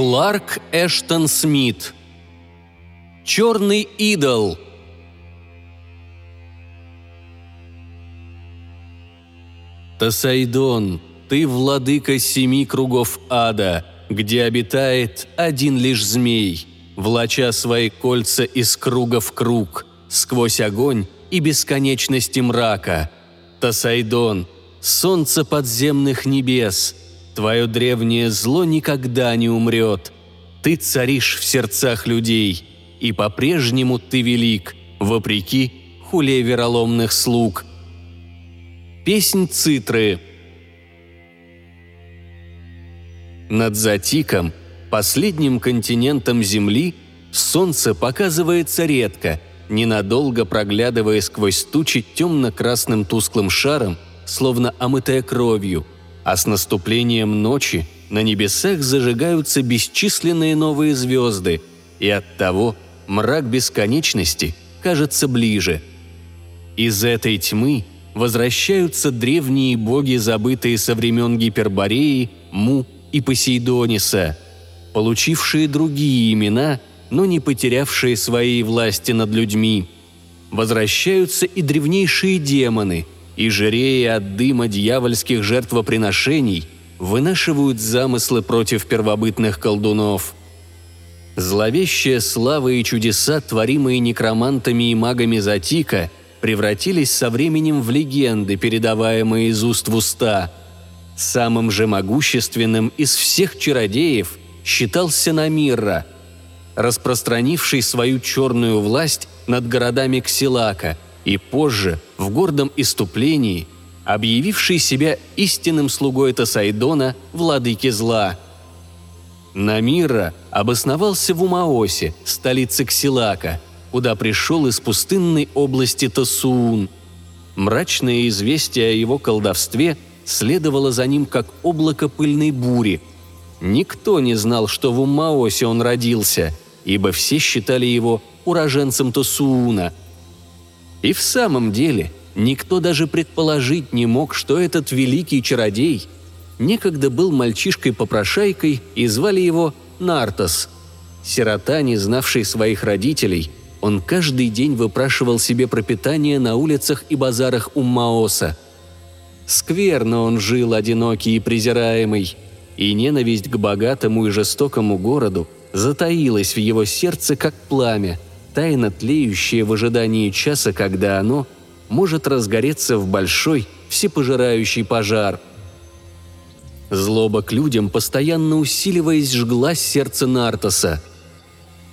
Кларк Эштон Смит Черный идол Тасайдон, ты владыка семи кругов ада, где обитает один лишь змей, влача свои кольца из круга в круг, сквозь огонь и бесконечности мрака. Тасайдон, солнце подземных небес, твое древнее зло никогда не умрет. Ты царишь в сердцах людей, и по-прежнему ты велик, вопреки хуле вероломных слуг. Песнь Цитры Над Затиком, последним континентом Земли, солнце показывается редко, ненадолго проглядывая сквозь тучи темно-красным тусклым шаром, словно омытая кровью, а с наступлением ночи на небесах зажигаются бесчисленные новые звезды, и оттого мрак бесконечности кажется ближе. Из этой тьмы возвращаются древние боги, забытые со времен Гипербореи, Му и Посейдониса, получившие другие имена, но не потерявшие своей власти над людьми. Возвращаются и древнейшие демоны, и, жирея от дыма дьявольских жертвоприношений, вынашивают замыслы против первобытных колдунов. Зловещая слава и чудеса, творимые некромантами и магами Затика, превратились со временем в легенды, передаваемые из уст в уста. Самым же могущественным из всех чародеев считался Намирра, распространивший свою черную власть над городами Ксилака и позже, в гордом иступлении, объявивший себя истинным слугой Тасайдона, владыки зла. Намира обосновался в Умаосе, столице Ксилака, куда пришел из пустынной области Тасуун. Мрачное известие о его колдовстве следовало за ним как облако пыльной бури. Никто не знал, что в Умаосе он родился, ибо все считали его уроженцем Тосууна. И в самом деле никто даже предположить не мог, что этот великий чародей некогда был мальчишкой-попрошайкой и звали его Нартос. Сирота, не знавший своих родителей, он каждый день выпрашивал себе пропитание на улицах и базарах Уммаоса. Скверно он жил, одинокий и презираемый, и ненависть к богатому и жестокому городу затаилась в его сердце, как пламя, тайно тлеющее в ожидании часа, когда оно может разгореться в большой, всепожирающий пожар. Злоба к людям, постоянно усиливаясь, жгла сердце Нартоса.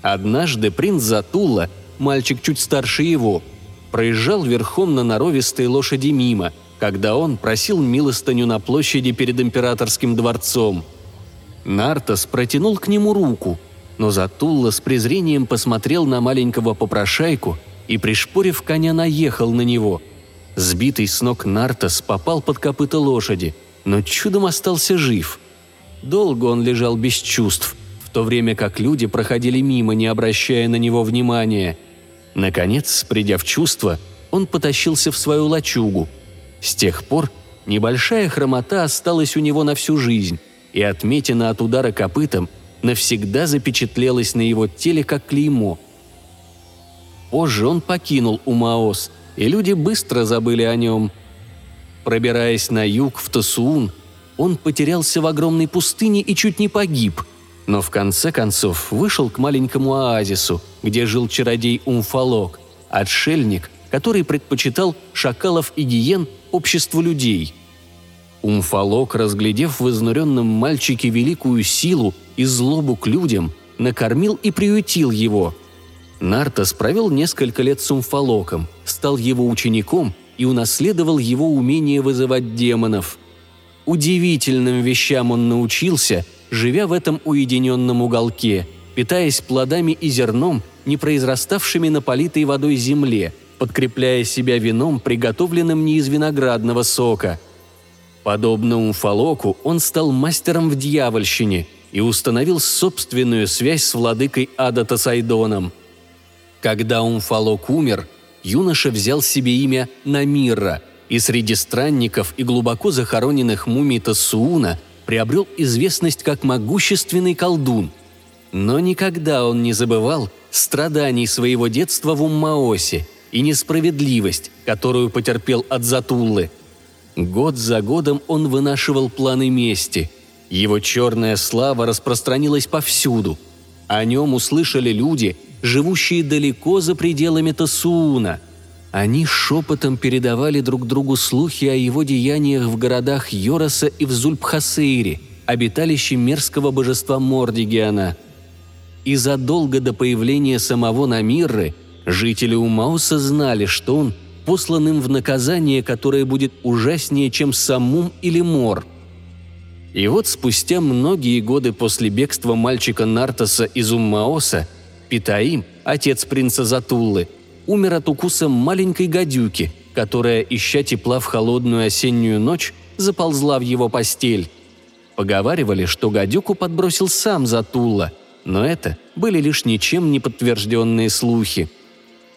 Однажды принц Затула, мальчик чуть старше его, проезжал верхом на норовистой лошади мимо, когда он просил милостыню на площади перед императорским дворцом. Нартос протянул к нему руку, но Затулла с презрением посмотрел на маленького попрошайку и, пришпорив коня, наехал на него. Сбитый с ног Нартос попал под копыта лошади, но чудом остался жив. Долго он лежал без чувств, в то время как люди проходили мимо, не обращая на него внимания. Наконец, придя в чувство, он потащился в свою лачугу. С тех пор небольшая хромота осталась у него на всю жизнь, и отметина от удара копытом навсегда запечатлелась на его теле как клеймо. Позже он покинул Умаос, и люди быстро забыли о нем. Пробираясь на юг, в Тасуун, он потерялся в огромной пустыне и чуть не погиб, но в конце концов вышел к маленькому оазису, где жил чародей Умфалок, отшельник, который предпочитал шакалов и гиен обществу людей. Умфалок, разглядев в изнуренном мальчике великую силу и злобу к людям, накормил и приютил его. Нартас провел несколько лет с Умфалоком, стал его учеником и унаследовал его умение вызывать демонов. Удивительным вещам он научился, живя в этом уединенном уголке, питаясь плодами и зерном, не произраставшими на политой водой земле, подкрепляя себя вином, приготовленным не из виноградного сока. Подобно Умфалоку, он стал мастером в дьявольщине – и установил собственную связь с владыкой Ада Тасайдоном. Когда Умфалок умер, юноша взял себе имя Намира, и среди странников и глубоко захороненных мумий Тассууна приобрел известность как могущественный колдун. Но никогда он не забывал страданий своего детства в Уммаосе и несправедливость, которую потерпел от Затуллы. Год за годом он вынашивал планы мести. Его черная слава распространилась повсюду. О нем услышали люди, живущие далеко за пределами Тасууна. Они шепотом передавали друг другу слухи о его деяниях в городах Йороса и в Зульпхасейре, обиталище мерзкого божества Мордигиана. И задолго до появления самого Намирры жители Умауса знали, что он послан им в наказание, которое будет ужаснее, чем Самум или Мор. И вот спустя многие годы после бегства мальчика Нартаса из Уммаоса, Питаим, отец принца Затуллы, умер от укуса маленькой гадюки, которая, ища тепла в холодную осеннюю ночь, заползла в его постель. Поговаривали, что гадюку подбросил сам Затулла, но это были лишь ничем не подтвержденные слухи.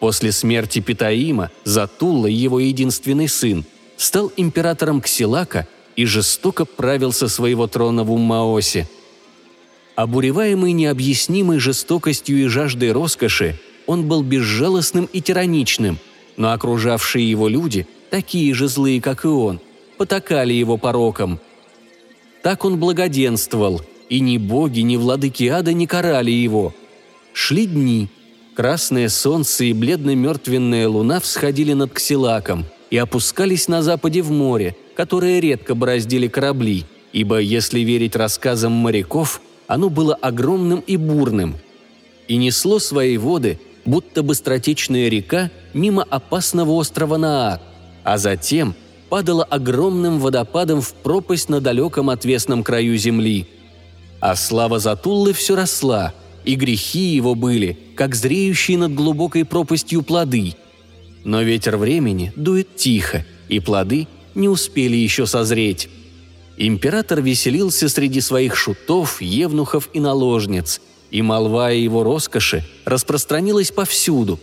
После смерти Питаима Затулла, его единственный сын, стал императором Ксилака и жестоко правил со своего трона в Уммаосе. Обуреваемый необъяснимой жестокостью и жаждой роскоши, он был безжалостным и тираничным, но окружавшие его люди, такие же злые, как и он, потакали его пороком. Так он благоденствовал, и ни боги, ни владыки ада не карали его. Шли дни. Красное солнце и бледно-мертвенная луна всходили над Ксилаком и опускались на западе в море, которое редко бороздили корабли, ибо, если верить рассказам моряков, оно было огромным и бурным. И несло свои воды – будто быстротечная река мимо опасного острова Наа, а затем падала огромным водопадом в пропасть на далеком отвесном краю земли. А слава Затуллы все росла, и грехи его были, как зреющие над глубокой пропастью плоды. Но ветер времени дует тихо, и плоды не успели еще созреть. Император веселился среди своих шутов, евнухов и наложниц – и молва о его роскоши распространилась повсюду.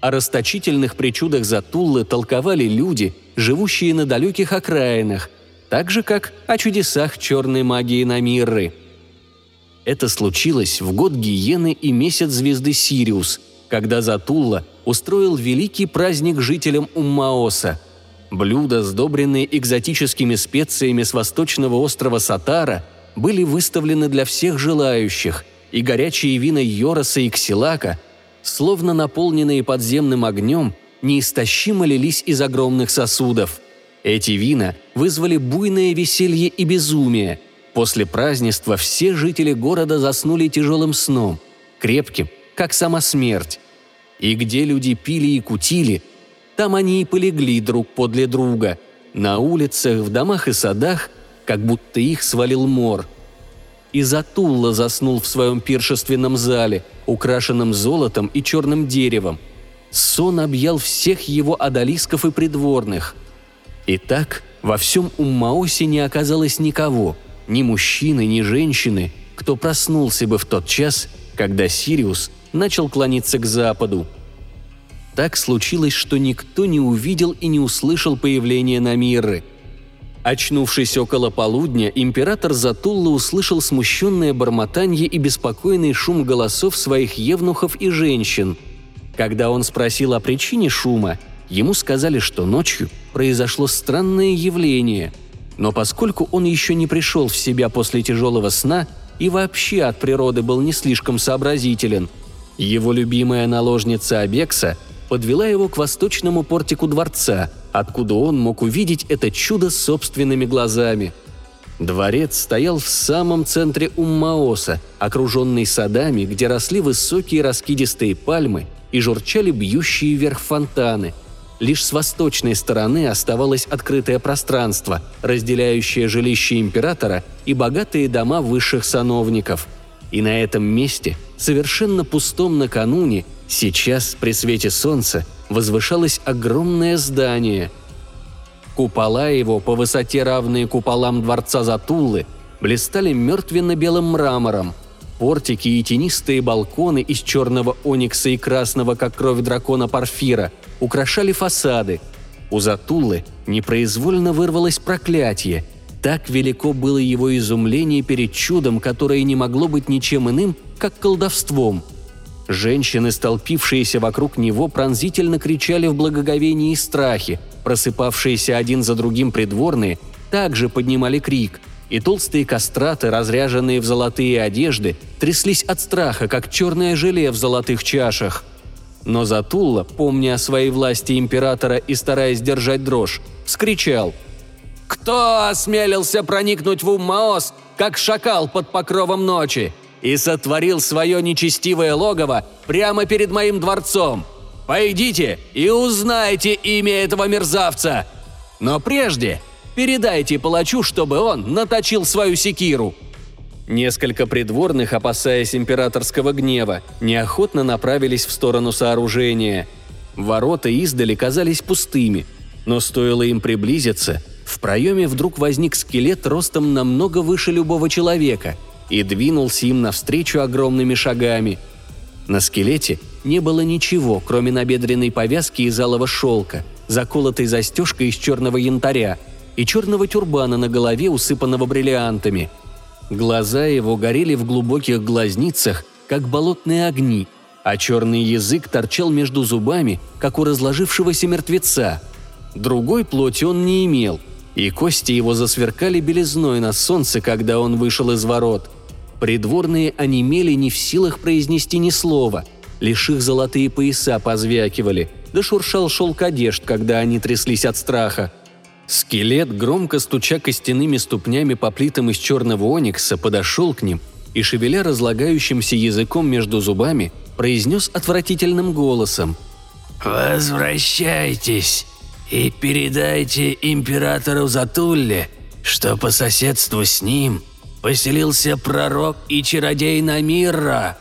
О расточительных причудах Затуллы толковали люди, живущие на далеких окраинах, так же, как о чудесах черной магии Намирры. Это случилось в год Гиены и месяц звезды Сириус, когда Затулла устроил великий праздник жителям Уммаоса. Блюда, сдобренные экзотическими специями с восточного острова Сатара, были выставлены для всех желающих – и горячие вина Йороса и Ксилака, словно наполненные подземным огнем, неистощимо лились из огромных сосудов. Эти вина вызвали буйное веселье и безумие. После празднества все жители города заснули тяжелым сном, крепким, как сама смерть. И где люди пили и кутили, там они и полегли друг подле друга, на улицах, в домах и садах, как будто их свалил мор – и Затулла заснул в своем пиршественном зале, украшенном золотом и черным деревом. Сон объял всех его одолисков и придворных. Итак, во всем Уммаосе не оказалось никого, ни мужчины, ни женщины, кто проснулся бы в тот час, когда Сириус начал клониться к западу. Так случилось, что никто не увидел и не услышал появления Намиры – Очнувшись около полудня, император Затулла услышал смущенное бормотанье и беспокойный шум голосов своих евнухов и женщин. Когда он спросил о причине шума, ему сказали, что ночью произошло странное явление. Но поскольку он еще не пришел в себя после тяжелого сна и вообще от природы был не слишком сообразителен, его любимая наложница Абекса подвела его к восточному портику дворца – откуда он мог увидеть это чудо собственными глазами. Дворец стоял в самом центре Уммаоса, окруженный садами, где росли высокие раскидистые пальмы и журчали бьющие вверх фонтаны. Лишь с восточной стороны оставалось открытое пространство, разделяющее жилище императора и богатые дома высших сановников. И на этом месте, совершенно пустом накануне, сейчас, при свете солнца, возвышалось огромное здание. Купола его, по высоте равные куполам дворца Затуллы, блистали мертвенно-белым мрамором. Портики и тенистые балконы из черного оникса и красного, как кровь дракона Парфира, украшали фасады. У Затуллы непроизвольно вырвалось проклятие, Так велико было его изумление перед чудом, которое не могло быть ничем иным, как колдовством. Женщины, столпившиеся вокруг него, пронзительно кричали в благоговении и страхе, просыпавшиеся один за другим придворные, также поднимали крик, и толстые кастраты, разряженные в золотые одежды, тряслись от страха, как черное желе в золотых чашах. Но Затулла, помня о своей власти императора и стараясь держать дрожь, вскричал – кто осмелился проникнуть в Уммаос, как шакал под покровом ночи, и сотворил свое нечестивое логово прямо перед моим дворцом? Пойдите и узнайте имя этого мерзавца. Но прежде передайте палачу, чтобы он наточил свою секиру». Несколько придворных, опасаясь императорского гнева, неохотно направились в сторону сооружения. Ворота издали казались пустыми, но стоило им приблизиться – в проеме вдруг возник скелет ростом намного выше любого человека и двинулся им навстречу огромными шагами. На скелете не было ничего, кроме набедренной повязки из алого шелка, заколотой застежкой из черного янтаря и черного тюрбана на голове, усыпанного бриллиантами. Глаза его горели в глубоких глазницах, как болотные огни, а черный язык торчал между зубами, как у разложившегося мертвеца. Другой плоти он не имел – и кости его засверкали белизной на солнце, когда он вышел из ворот. Придворные онемели не в силах произнести ни слова, лишь их золотые пояса позвякивали, да шуршал шелк одежд, когда они тряслись от страха. Скелет, громко стуча костяными ступнями по плитам из черного оникса, подошел к ним и, шевеля разлагающимся языком между зубами, произнес отвратительным голосом. «Возвращайтесь!» и передайте императору Затулле, что по соседству с ним поселился пророк и чародей Намирра».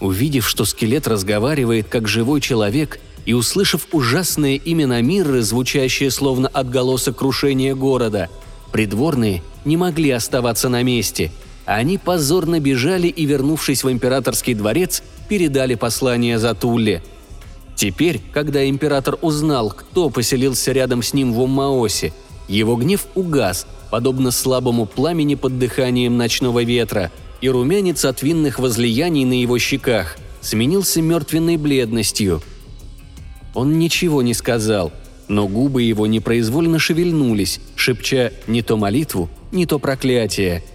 Увидев, что скелет разговаривает как живой человек, и услышав ужасное имя Намирры, звучащее словно отголосок крушения города, придворные не могли оставаться на месте. Они позорно бежали и, вернувшись в императорский дворец, передали послание Затулле – Теперь, когда император узнал, кто поселился рядом с ним в Уммаосе, его гнев угас, подобно слабому пламени под дыханием ночного ветра, и румянец от винных возлияний на его щеках сменился мертвенной бледностью. Он ничего не сказал, но губы его непроизвольно шевельнулись, шепча не то молитву, не то проклятие –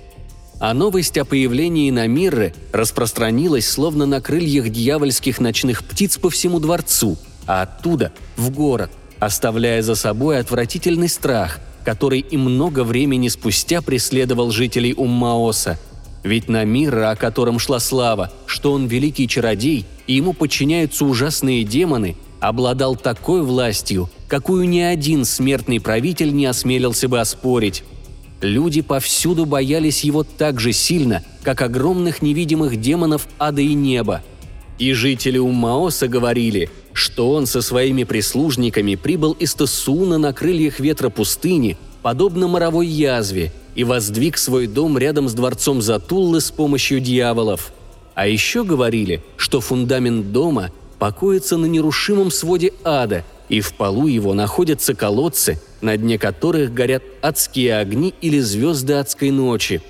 а новость о появлении Намирры распространилась словно на крыльях дьявольских ночных птиц по всему дворцу, а оттуда – в город, оставляя за собой отвратительный страх, который и много времени спустя преследовал жителей Уммаоса. Ведь Намирра, о котором шла слава, что он великий чародей и ему подчиняются ужасные демоны, обладал такой властью, какую ни один смертный правитель не осмелился бы оспорить. Люди повсюду боялись его так же сильно, как огромных невидимых демонов ада и неба. И жители Уммаоса говорили, что он со своими прислужниками прибыл из Тасуна на крыльях ветра пустыни, подобно моровой язве, и воздвиг свой дом рядом с дворцом Затуллы с помощью дьяволов. А еще говорили, что фундамент дома покоится на нерушимом своде ада, и в полу его находятся колодцы, на дне которых горят адские огни или звезды адской ночи.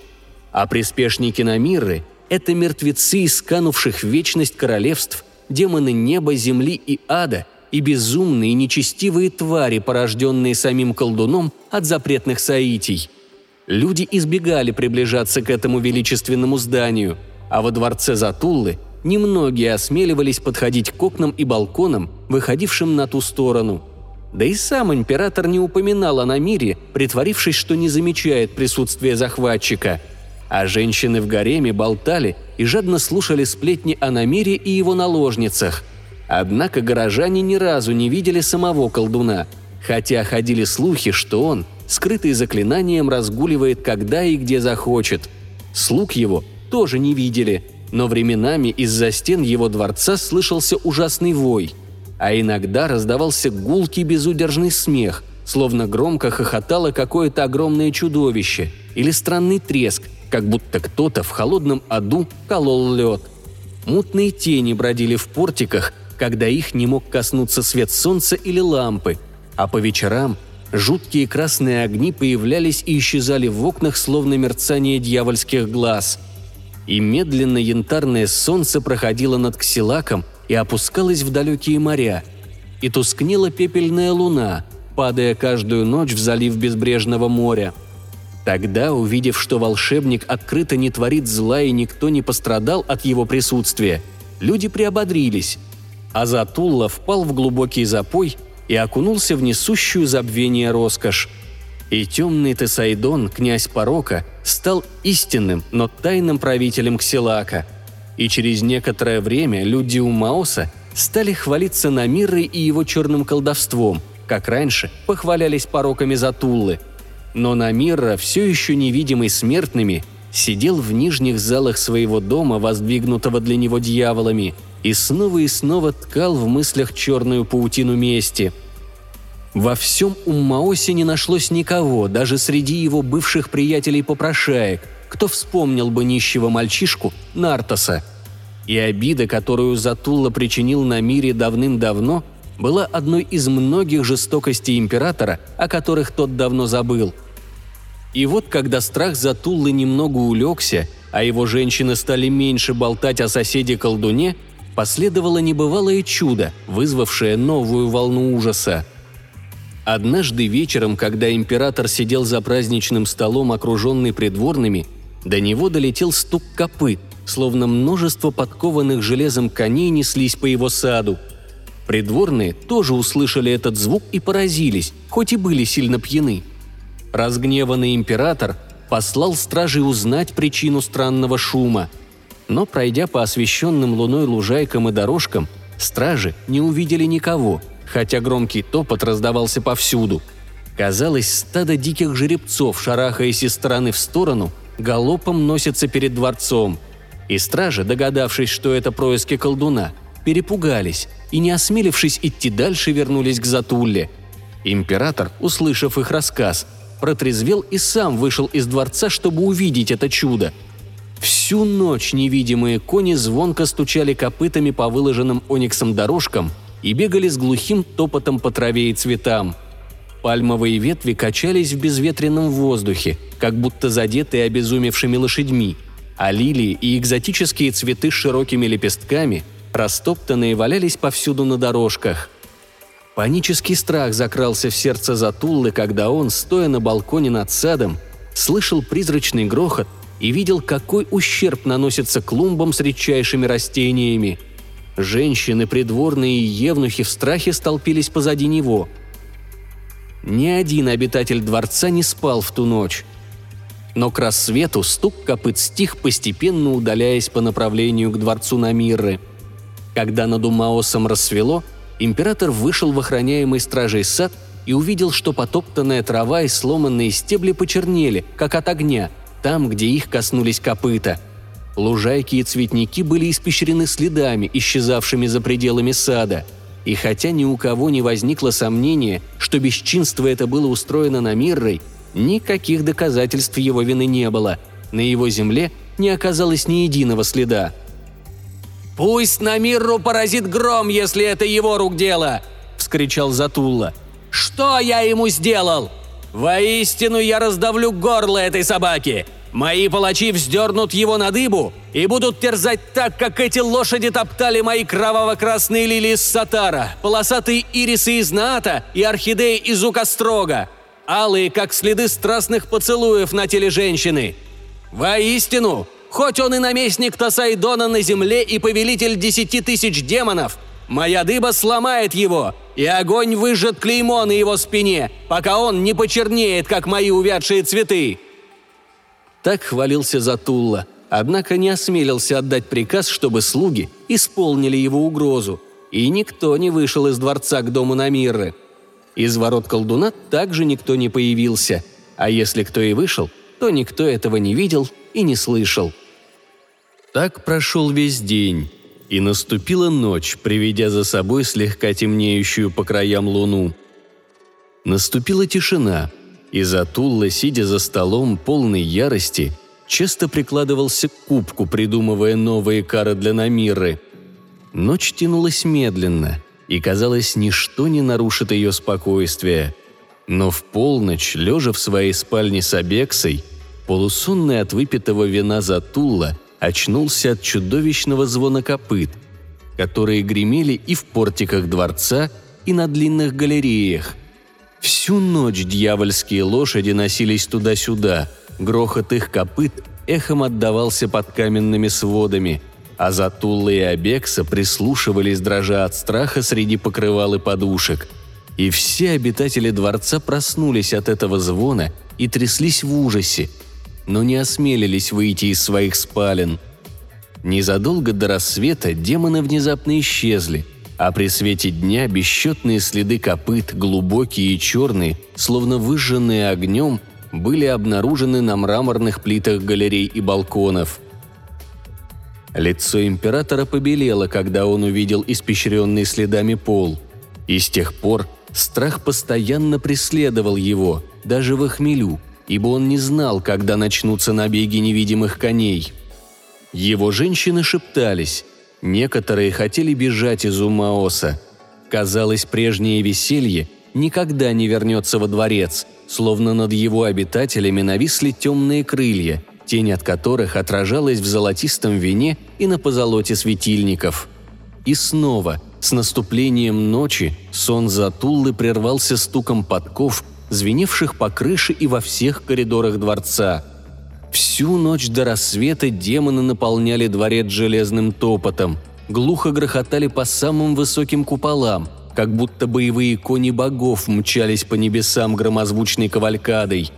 А приспешники Намиры – это мертвецы из канувших в вечность королевств, демоны неба, земли и ада и безумные нечестивые твари, порожденные самим колдуном от запретных соитий. Люди избегали приближаться к этому величественному зданию, а во дворце Затуллы немногие осмеливались подходить к окнам и балконам, выходившим на ту сторону – да и сам император не упоминал о Намире, притворившись, что не замечает присутствия захватчика. А женщины в гареме болтали и жадно слушали сплетни о Намире и его наложницах. Однако горожане ни разу не видели самого колдуна, хотя ходили слухи, что он, скрытый заклинанием, разгуливает когда и где захочет. Слуг его тоже не видели, но временами из-за стен его дворца слышался ужасный вой – а иногда раздавался гулкий безудержный смех, словно громко хохотало какое-то огромное чудовище, или странный треск, как будто кто-то в холодном аду колол лед. Мутные тени бродили в портиках, когда их не мог коснуться свет солнца или лампы, а по вечерам Жуткие красные огни появлялись и исчезали в окнах, словно мерцание дьявольских глаз. И медленно янтарное солнце проходило над Ксилаком и опускалось в далекие моря. И тускнела пепельная луна, падая каждую ночь в залив безбрежного моря. Тогда, увидев, что волшебник открыто не творит зла и никто не пострадал от его присутствия, люди приободрились, а Затулла впал в глубокий запой – и окунулся в несущую забвение роскошь. И темный Тесайдон, князь порока, стал истинным, но тайным правителем Ксилака. И через некоторое время люди у Маоса стали хвалиться Намирой и его черным колдовством, как раньше похвалялись пороками Затуллы. Но Намирра, все еще невидимый смертными, сидел в нижних залах своего дома, воздвигнутого для него дьяволами – и снова и снова ткал в мыслях черную паутину мести. Во всем Уммаосе не нашлось никого, даже среди его бывших приятелей-попрошаек, кто вспомнил бы нищего мальчишку Нартаса. И обида, которую Затулла причинил на мире давным-давно, была одной из многих жестокостей императора, о которых тот давно забыл. И вот когда страх Затуллы немного улегся, а его женщины стали меньше болтать о соседе-колдуне – последовало небывалое чудо, вызвавшее новую волну ужаса. Однажды вечером, когда император сидел за праздничным столом, окруженный придворными, до него долетел стук копыт, словно множество подкованных железом коней неслись по его саду. Придворные тоже услышали этот звук и поразились, хоть и были сильно пьяны. Разгневанный император послал стражей узнать причину странного шума – но, пройдя по освещенным луной лужайкам и дорожкам, стражи не увидели никого, хотя громкий топот раздавался повсюду. Казалось, стадо диких жеребцов, шарахаясь из стороны в сторону, галопом носятся перед дворцом. И стражи, догадавшись, что это происки колдуна, перепугались и, не осмелившись идти дальше, вернулись к Затулле. Император, услышав их рассказ, протрезвел и сам вышел из дворца, чтобы увидеть это чудо – Всю ночь невидимые кони звонко стучали копытами по выложенным ониксом дорожкам и бегали с глухим топотом по траве и цветам. Пальмовые ветви качались в безветренном воздухе, как будто задетые обезумевшими лошадьми, а лилии и экзотические цветы с широкими лепестками, растоптанные, валялись повсюду на дорожках. Панический страх закрался в сердце Затуллы, когда он, стоя на балконе над садом, слышал призрачный грохот и видел, какой ущерб наносится клумбам с редчайшими растениями. Женщины, придворные и евнухи в страхе столпились позади него. Ни один обитатель дворца не спал в ту ночь. Но к рассвету стук копыт стих, постепенно удаляясь по направлению к дворцу Намирры. Когда над Умаосом рассвело, император вышел в охраняемый стражей сад и увидел, что потоптанная трава и сломанные стебли почернели, как от огня, там, где их коснулись копыта. Лужайки и цветники были испещрены следами, исчезавшими за пределами сада. И хотя ни у кого не возникло сомнения, что бесчинство это было устроено на Миррой, никаких доказательств его вины не было. На его земле не оказалось ни единого следа. «Пусть на Мирру поразит гром, если это его рук дело!» – вскричал Затулла. «Что я ему сделал?» Воистину я раздавлю горло этой собаки! Мои палачи вздернут его на дыбу и будут терзать так, как эти лошади топтали мои кроваво-красные лилии из сатара, полосатые ирисы из наата и орхидеи из укострога, алые, как следы страстных поцелуев на теле женщины. Воистину, хоть он и наместник Тасайдона на земле и повелитель десяти тысяч демонов – Моя дыба сломает его, и огонь выжжет клеймо на его спине, пока он не почернеет, как мои увядшие цветы!» Так хвалился Затулла, однако не осмелился отдать приказ, чтобы слуги исполнили его угрозу, и никто не вышел из дворца к дому Намирры. Из ворот колдуна также никто не появился, а если кто и вышел, то никто этого не видел и не слышал. Так прошел весь день, и наступила ночь, приведя за собой слегка темнеющую по краям луну. Наступила тишина, и Затулла, сидя за столом полной ярости, часто прикладывался к кубку, придумывая новые кары для Намиры. Ночь тянулась медленно, и, казалось, ничто не нарушит ее спокойствие. Но в полночь, лежа в своей спальне с Абексой, полусонный от выпитого вина Затулла очнулся от чудовищного звона копыт, которые гремели и в портиках дворца, и на длинных галереях. Всю ночь дьявольские лошади носились туда-сюда, грохот их копыт эхом отдавался под каменными сводами, а Затулла и Абекса прислушивались, дрожа от страха среди покрывал и подушек. И все обитатели дворца проснулись от этого звона и тряслись в ужасе, но не осмелились выйти из своих спален. Незадолго до рассвета демоны внезапно исчезли, а при свете дня бесчетные следы копыт, глубокие и черные, словно выжженные огнем, были обнаружены на мраморных плитах галерей и балконов. Лицо императора побелело, когда он увидел испещренный следами пол. И с тех пор страх постоянно преследовал его, даже в хмелю, ибо он не знал, когда начнутся набеги невидимых коней. Его женщины шептались, некоторые хотели бежать из Умаоса. Казалось, прежнее веселье никогда не вернется во дворец – словно над его обитателями нависли темные крылья, тень от которых отражалась в золотистом вине и на позолоте светильников. И снова, с наступлением ночи, сон Затуллы прервался стуком подков, звеневших по крыше и во всех коридорах дворца. Всю ночь до рассвета демоны наполняли дворец железным топотом, глухо грохотали по самым высоким куполам – как будто боевые кони богов мчались по небесам громозвучной кавалькадой.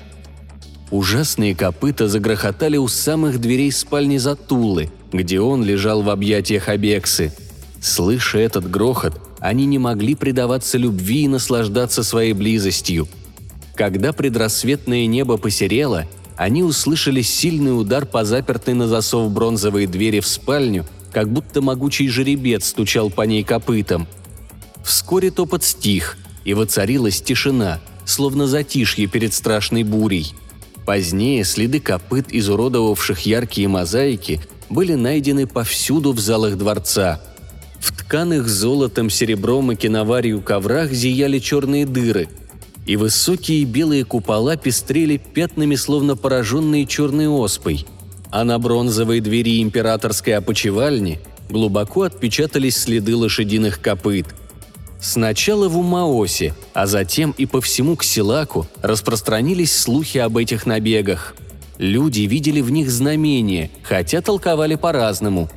Ужасные копыта загрохотали у самых дверей спальни Затулы, где он лежал в объятиях Абексы. Слыша этот грохот, они не могли предаваться любви и наслаждаться своей близостью. Когда предрассветное небо посерело, они услышали сильный удар по запертой на засов бронзовой двери в спальню, как будто могучий жеребец стучал по ней копытом – Вскоре топот стих, и воцарилась тишина, словно затишье перед страшной бурей. Позднее следы копыт, изуродовавших яркие мозаики, были найдены повсюду в залах дворца. В тканых золотом, серебром и киноварью коврах зияли черные дыры, и высокие белые купола пестрели пятнами, словно пораженные черной оспой, а на бронзовой двери императорской опочивальни глубоко отпечатались следы лошадиных копыт – Сначала в Умаосе, а затем и по всему Ксилаку распространились слухи об этих набегах. Люди видели в них знамения, хотя толковали по-разному.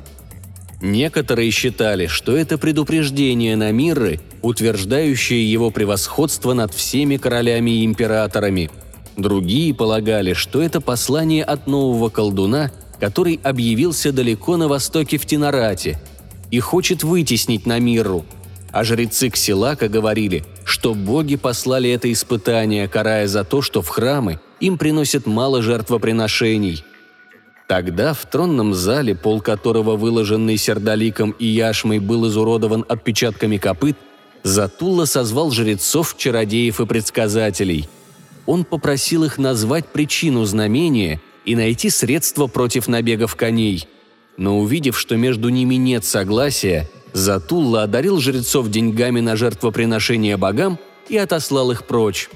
Некоторые считали, что это предупреждение на Мирры, утверждающее его превосходство над всеми королями и императорами. Другие полагали, что это послание от нового колдуна, который объявился далеко на востоке в Тинарате и хочет вытеснить на Мирру – а жрецы Ксилака говорили, что боги послали это испытание, карая за то, что в храмы им приносят мало жертвоприношений. Тогда в тронном зале, пол которого, выложенный сердоликом и яшмой, был изуродован отпечатками копыт, Затулла созвал жрецов, чародеев и предсказателей. Он попросил их назвать причину знамения и найти средства против набегов коней. Но увидев, что между ними нет согласия, Затулла одарил жрецов деньгами на жертвоприношение богам и отослал их прочь.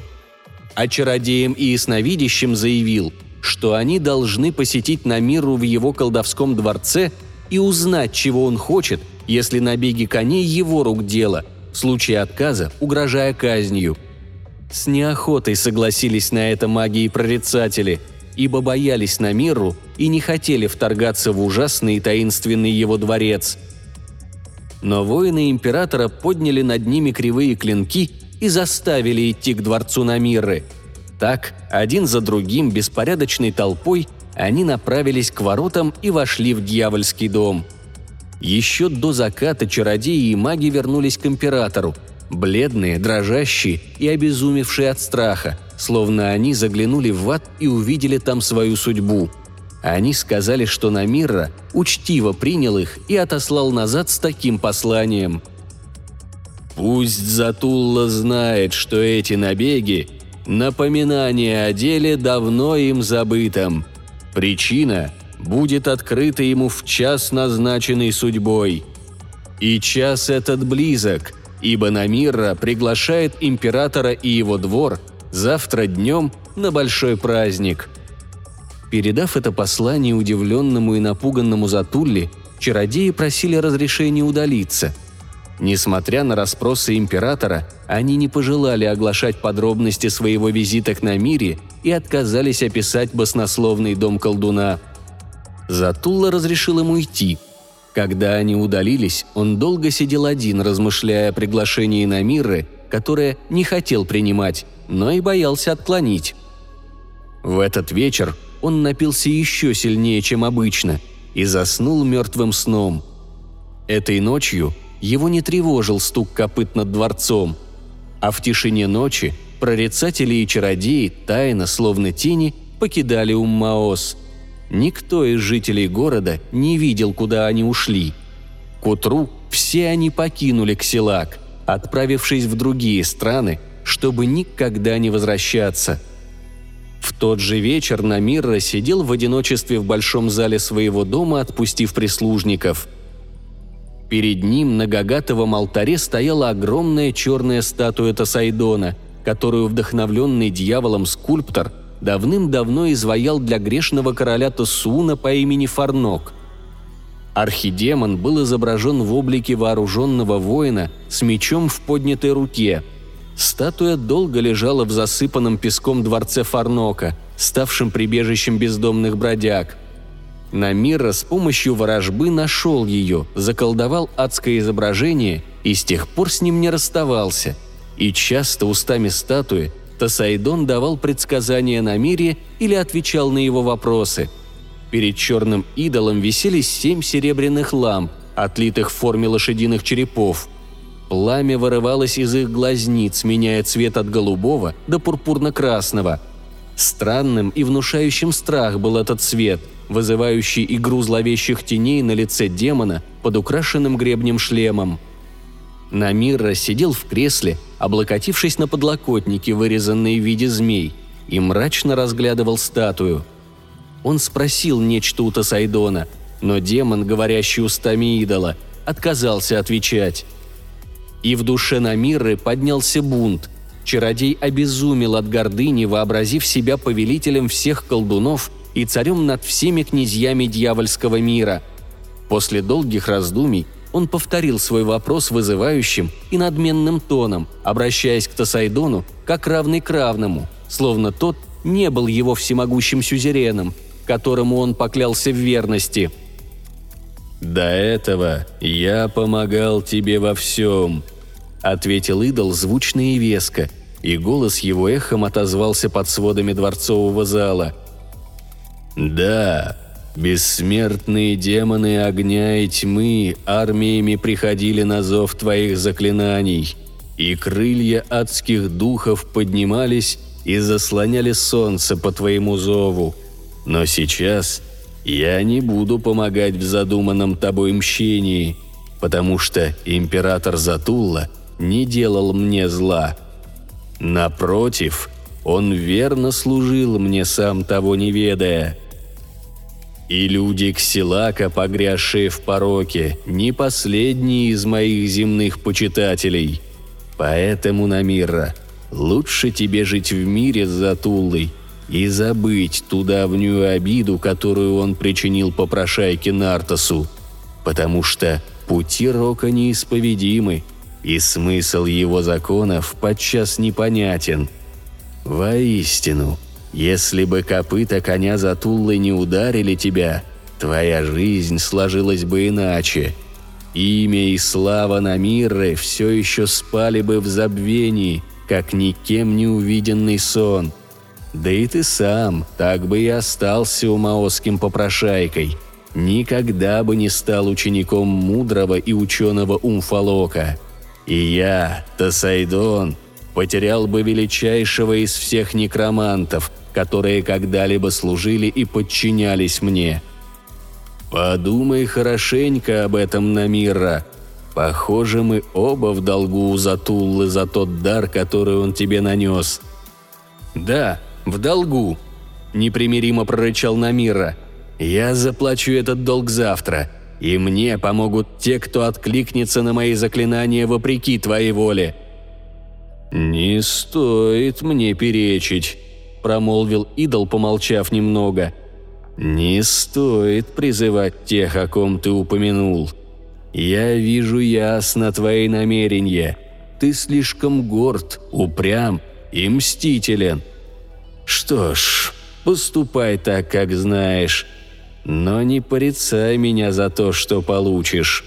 А чародеям и ясновидящим заявил, что они должны посетить Намиру в его колдовском дворце и узнать, чего он хочет, если набеги коней его рук дело, в случае отказа угрожая казнью. С неохотой согласились на это маги и прорицатели, ибо боялись Намиру и не хотели вторгаться в ужасный и таинственный его дворец – но воины императора подняли над ними кривые клинки и заставили идти к дворцу Намиры. Так, один за другим, беспорядочной толпой, они направились к воротам и вошли в дьявольский дом. Еще до заката чародеи и маги вернулись к императору, бледные, дрожащие и обезумевшие от страха, словно они заглянули в ад и увидели там свою судьбу – они сказали, что Намирра учтиво принял их и отослал назад с таким посланием. «Пусть Затулла знает, что эти набеги – напоминание о деле давно им забытом. Причина будет открыта ему в час, назначенный судьбой. И час этот близок, ибо Намирра приглашает императора и его двор Завтра днем на большой праздник». Передав это послание удивленному и напуганному Затулли, чародеи просили разрешения удалиться. Несмотря на расспросы императора, они не пожелали оглашать подробности своего визита к Намире и отказались описать баснословный дом колдуна. Затулла разрешил ему идти. Когда они удалились, он долго сидел один, размышляя о приглашении Намиры, которое не хотел принимать, но и боялся отклонить. В этот вечер он напился еще сильнее, чем обычно, и заснул мертвым сном. Этой ночью его не тревожил стук копыт над дворцом, а в тишине ночи прорицатели и чародеи тайно, словно тени, покидали Уммаос. Никто из жителей города не видел, куда они ушли. К утру все они покинули Ксилак, отправившись в другие страны, чтобы никогда не возвращаться – в тот же вечер Намирра сидел в одиночестве в большом зале своего дома, отпустив прислужников. Перед ним на гагатовом алтаре стояла огромная черная статуя Тасайдона, которую вдохновленный дьяволом скульптор давным-давно изваял для грешного короля Тосуна по имени Фарнок. Архидемон был изображен в облике вооруженного воина с мечом в поднятой руке – Статуя долго лежала в засыпанном песком дворце Фарнока, ставшем прибежищем бездомных бродяг. Намира с помощью ворожбы нашел ее, заколдовал адское изображение и с тех пор с ним не расставался. И часто устами статуи Тасайдон давал предсказания Намире или отвечал на его вопросы. Перед черным идолом висели семь серебряных ламп, отлитых в форме лошадиных черепов – Пламя вырывалось из их глазниц, меняя цвет от голубого до пурпурно-красного. Странным и внушающим страх был этот цвет, вызывающий игру зловещих теней на лице демона под украшенным гребнем шлемом. Намирра сидел в кресле, облокотившись на подлокотники, вырезанные в виде змей, и мрачно разглядывал статую. Он спросил нечто у Тасайдона, но демон, говорящий устами идола, отказался отвечать. И в душе Намиры поднялся бунт. Чародей обезумел от гордыни, вообразив себя повелителем всех колдунов и царем над всеми князьями дьявольского мира. После долгих раздумий он повторил свой вопрос вызывающим и надменным тоном, обращаясь к Тасайдону как равный к равному, словно тот не был его всемогущим сюзереном, которому он поклялся в верности – «До этого я помогал тебе во всем», — ответил идол звучно и веско, и голос его эхом отозвался под сводами дворцового зала. «Да, бессмертные демоны огня и тьмы армиями приходили на зов твоих заклинаний, и крылья адских духов поднимались и заслоняли солнце по твоему зову. Но сейчас я не буду помогать в задуманном тобой мщении, потому что император Затулла не делал мне зла. Напротив, он верно служил мне сам того не ведая. И люди Ксилака, погрязшие в пороке, не последние из моих земных почитателей. Поэтому, Намира, лучше тебе жить в мире с Затуллой, и забыть ту давнюю обиду, которую он причинил попрошайке Нартасу, потому что пути Рока неисповедимы, и смысл его законов подчас непонятен. Воистину, если бы копыта коня Затуллы не ударили тебя, твоя жизнь сложилась бы иначе. Имя и слава Намирры все еще спали бы в забвении, как никем не увиденный сон – да и ты сам так бы и остался умаосским попрошайкой. Никогда бы не стал учеником мудрого и ученого Умфалока. И я, Тасайдон, потерял бы величайшего из всех некромантов, которые когда-либо служили и подчинялись мне. Подумай хорошенько об этом, Намира. Похоже, мы оба в долгу у Затуллы за тот дар, который он тебе нанес. Да, в долгу», – непримиримо прорычал Намира. «Я заплачу этот долг завтра, и мне помогут те, кто откликнется на мои заклинания вопреки твоей воле». «Не стоит мне перечить», – промолвил идол, помолчав немного. «Не стоит призывать тех, о ком ты упомянул. Я вижу ясно твои намерения. Ты слишком горд, упрям и мстителен. Что ж, поступай так, как знаешь, но не порицай меня за то, что получишь».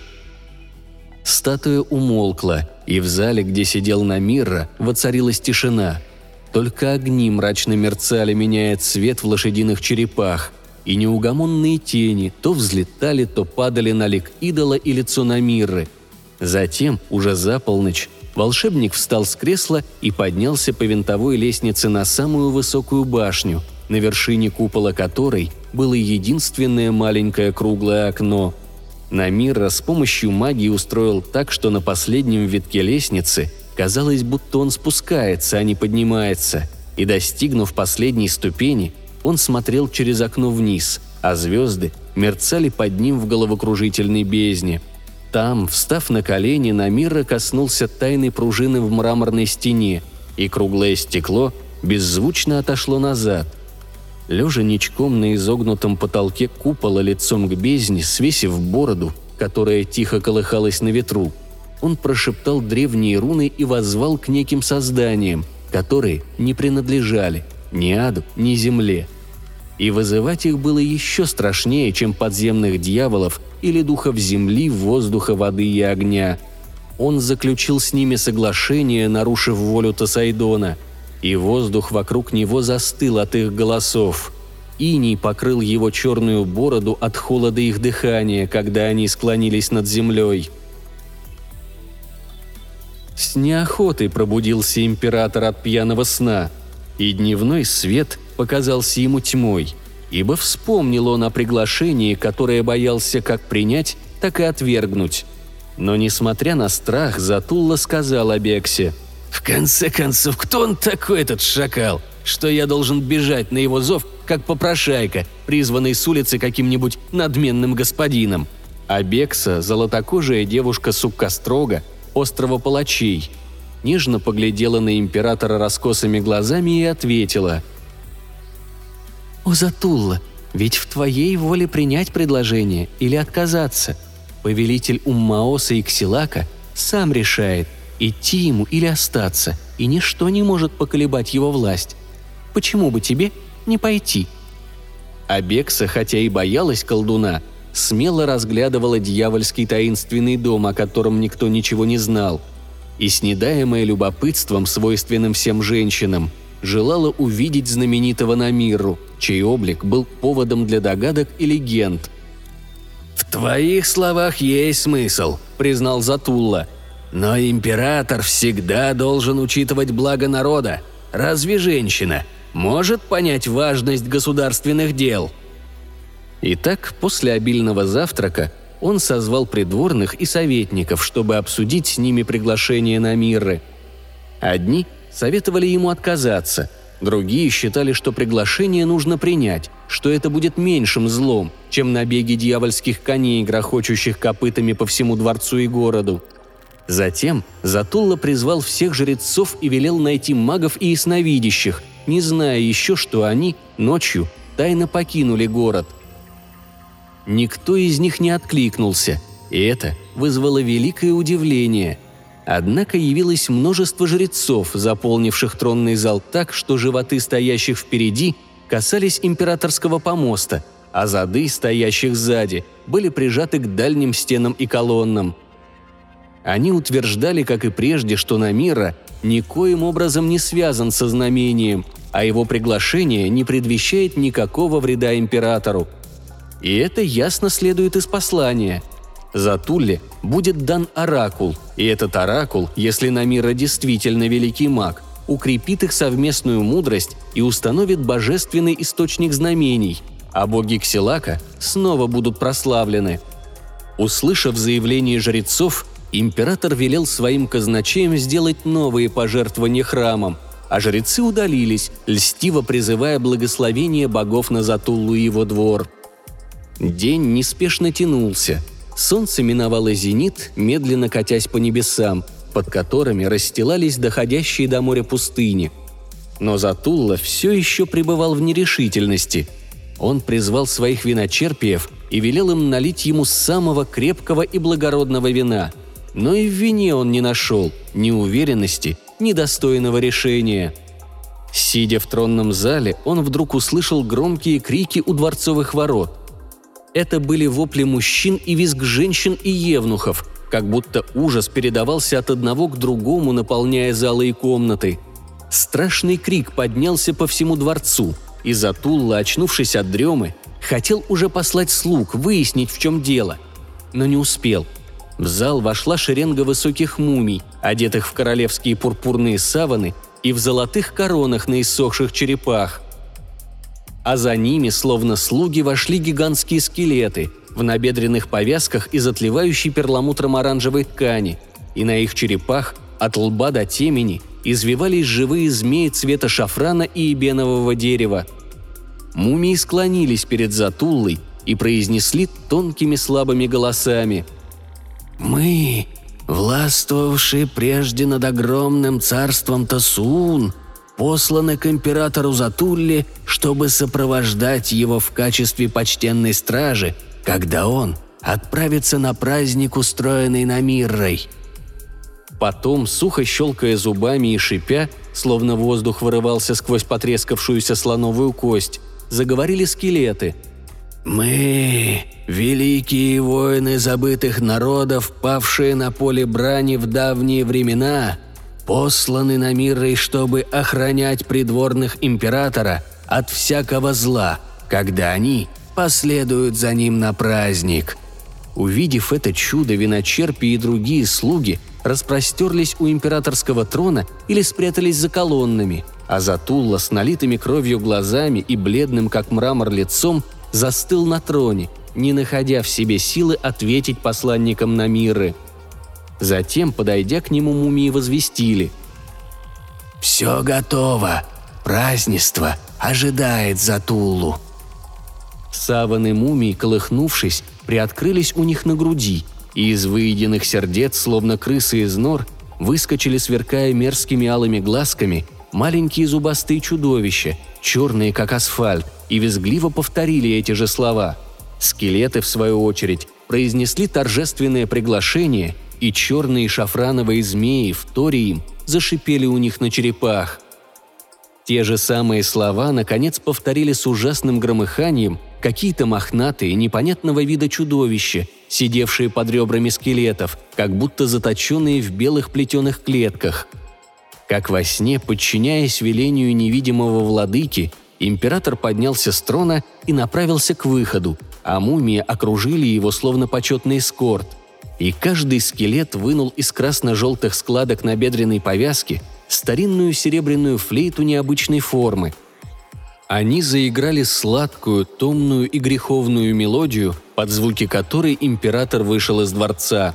Статуя умолкла, и в зале, где сидел Намирра, воцарилась тишина. Только огни мрачно мерцали, меняя цвет в лошадиных черепах, и неугомонные тени то взлетали, то падали на лик идола и лицо Намирры. Затем, уже за полночь, волшебник встал с кресла и поднялся по винтовой лестнице на самую высокую башню, на вершине купола которой было единственное маленькое круглое окно – Намира с помощью магии устроил так, что на последнем витке лестницы казалось, будто он спускается, а не поднимается, и, достигнув последней ступени, он смотрел через окно вниз, а звезды мерцали под ним в головокружительной бездне. Там, встав на колени, Намира коснулся тайной пружины в мраморной стене, и круглое стекло беззвучно отошло назад – Лежа ничком на изогнутом потолке купола лицом к бездне, свесив бороду, которая тихо колыхалась на ветру, он прошептал древние руны и воззвал к неким созданиям, которые не принадлежали ни аду, ни земле. И вызывать их было еще страшнее, чем подземных дьяволов или духов земли, воздуха, воды и огня. Он заключил с ними соглашение, нарушив волю Тасайдона – и воздух вокруг него застыл от их голосов. Иней покрыл его черную бороду от холода их дыхания, когда они склонились над землей. С неохотой пробудился император от пьяного сна, и дневной свет показался ему тьмой, ибо вспомнил он о приглашении, которое боялся как принять, так и отвергнуть. Но, несмотря на страх, Затулла сказал Абексе – в конце концов, кто он такой, этот шакал? Что я должен бежать на его зов, как попрошайка, призванный с улицы каким-нибудь надменным господином? А Бекса – золотокожая девушка Суккострога, острова Палачей. Нежно поглядела на императора раскосыми глазами и ответила. «О, Затулла, ведь в твоей воле принять предложение или отказаться. Повелитель Уммаоса и Ксилака сам решает – идти ему или остаться, и ничто не может поколебать его власть. Почему бы тебе не пойти?» Абекса, хотя и боялась колдуна, смело разглядывала дьявольский таинственный дом, о котором никто ничего не знал, и, снедаемая любопытством, свойственным всем женщинам, желала увидеть знаменитого Намиру, чей облик был поводом для догадок и легенд. «В твоих словах есть смысл», — признал Затулла — но император всегда должен учитывать благо народа. Разве женщина может понять важность государственных дел? Итак, после обильного завтрака он созвал придворных и советников, чтобы обсудить с ними приглашение на миры. Одни советовали ему отказаться, другие считали, что приглашение нужно принять, что это будет меньшим злом, чем набеги дьявольских коней, грохочущих копытами по всему дворцу и городу – Затем Затулла призвал всех жрецов и велел найти магов и ясновидящих, не зная еще, что они ночью тайно покинули город. Никто из них не откликнулся, и это вызвало великое удивление. Однако явилось множество жрецов, заполнивших тронный зал так, что животы стоящих впереди касались императорского помоста, а зады, стоящих сзади, были прижаты к дальним стенам и колоннам – они утверждали, как и прежде, что Намира никоим образом не связан со знамением, а его приглашение не предвещает никакого вреда императору. И это ясно следует из послания. За Тулле будет дан оракул, и этот оракул, если Намира действительно великий маг, укрепит их совместную мудрость и установит божественный источник знамений, а боги Ксилака снова будут прославлены. Услышав заявление жрецов, император велел своим казначеям сделать новые пожертвования храмам, а жрецы удалились, льстиво призывая благословение богов на Затуллу и его двор. День неспешно тянулся. Солнце миновало зенит, медленно катясь по небесам, под которыми расстилались доходящие до моря пустыни. Но Затулла все еще пребывал в нерешительности. Он призвал своих виночерпиев и велел им налить ему самого крепкого и благородного вина. Но и в вине он не нашел ни уверенности, ни достойного решения. Сидя в тронном зале, он вдруг услышал громкие крики у дворцовых ворот. Это были вопли мужчин и визг женщин и евнухов, как будто ужас передавался от одного к другому, наполняя залы и комнаты. Страшный крик поднялся по всему дворцу, и Затулла, очнувшись от дремы, хотел уже послать слуг, выяснить, в чем дело. Но не успел. В зал вошла шеренга высоких мумий, одетых в королевские пурпурные саваны и в золотых коронах на иссохших черепах. А за ними, словно слуги, вошли гигантские скелеты в набедренных повязках из отливающей перламутром оранжевой ткани, и на их черепах от лба до темени извивались живые змеи цвета шафрана и эбенового дерева. Мумии склонились перед Затуллой и произнесли тонкими слабыми голосами. «Мы, властвовавшие прежде над огромным царством Тасун, посланы к императору Затулле, чтобы сопровождать его в качестве почтенной стражи, когда он отправится на праздник, устроенный на Миррой». Потом, сухо щелкая зубами и шипя, словно воздух вырывался сквозь потрескавшуюся слоновую кость, заговорили скелеты. «Мы, великие воины забытых народов, павшие на поле брани в давние времена, посланы на мир, чтобы охранять придворных императора от всякого зла, когда они последуют за ним на праздник». Увидев это чудо, виночерпи и другие слуги распростерлись у императорского трона или спрятались за колоннами, а Затулла с налитыми кровью глазами и бледным, как мрамор, лицом застыл на троне, не находя в себе силы ответить посланникам Намиры. Затем, подойдя к нему, мумии возвестили. «Все готово. Празднество ожидает Затуллу». Саваны мумий, колыхнувшись, приоткрылись у них на груди, и из выеденных сердец, словно крысы из нор, выскочили, сверкая мерзкими алыми глазками, маленькие зубастые чудовища, черные как асфальт, и визгливо повторили эти же слова. Скелеты, в свою очередь, произнесли торжественное приглашение, и черные шафрановые змеи, вторя им, зашипели у них на черепах. Те же самые слова, наконец, повторили с ужасным громыханием какие-то мохнатые, непонятного вида чудовища, сидевшие под ребрами скелетов, как будто заточенные в белых плетеных клетках. Как во сне, подчиняясь велению невидимого владыки, император поднялся с трона и направился к выходу, а мумии окружили его словно почетный эскорт. И каждый скелет вынул из красно-желтых складок на бедренной повязке старинную серебряную флейту необычной формы. Они заиграли сладкую, томную и греховную мелодию, под звуки которой император вышел из дворца.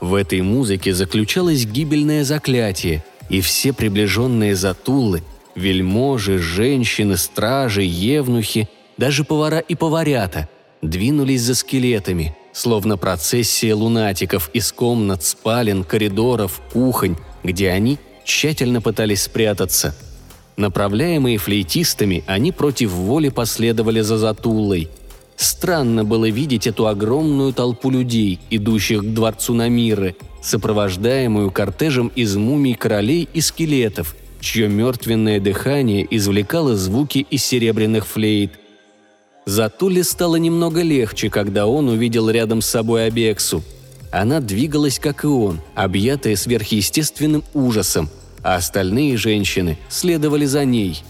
В этой музыке заключалось гибельное заклятие, и все приближенные затулы Вельможи, женщины, стражи, евнухи, даже повара и поварята двинулись за скелетами, словно процессия лунатиков из комнат, спален, коридоров, кухонь, где они тщательно пытались спрятаться. Направляемые флейтистами, они против воли последовали за Затулой. Странно было видеть эту огромную толпу людей, идущих к дворцу Намиры, сопровождаемую кортежем из мумий королей и скелетов, чье мертвенное дыхание извлекало звуки из серебряных флейт. Затуле стало немного легче, когда он увидел рядом с собой Абексу. Она двигалась, как и он, объятая сверхъестественным ужасом, а остальные женщины следовали за ней.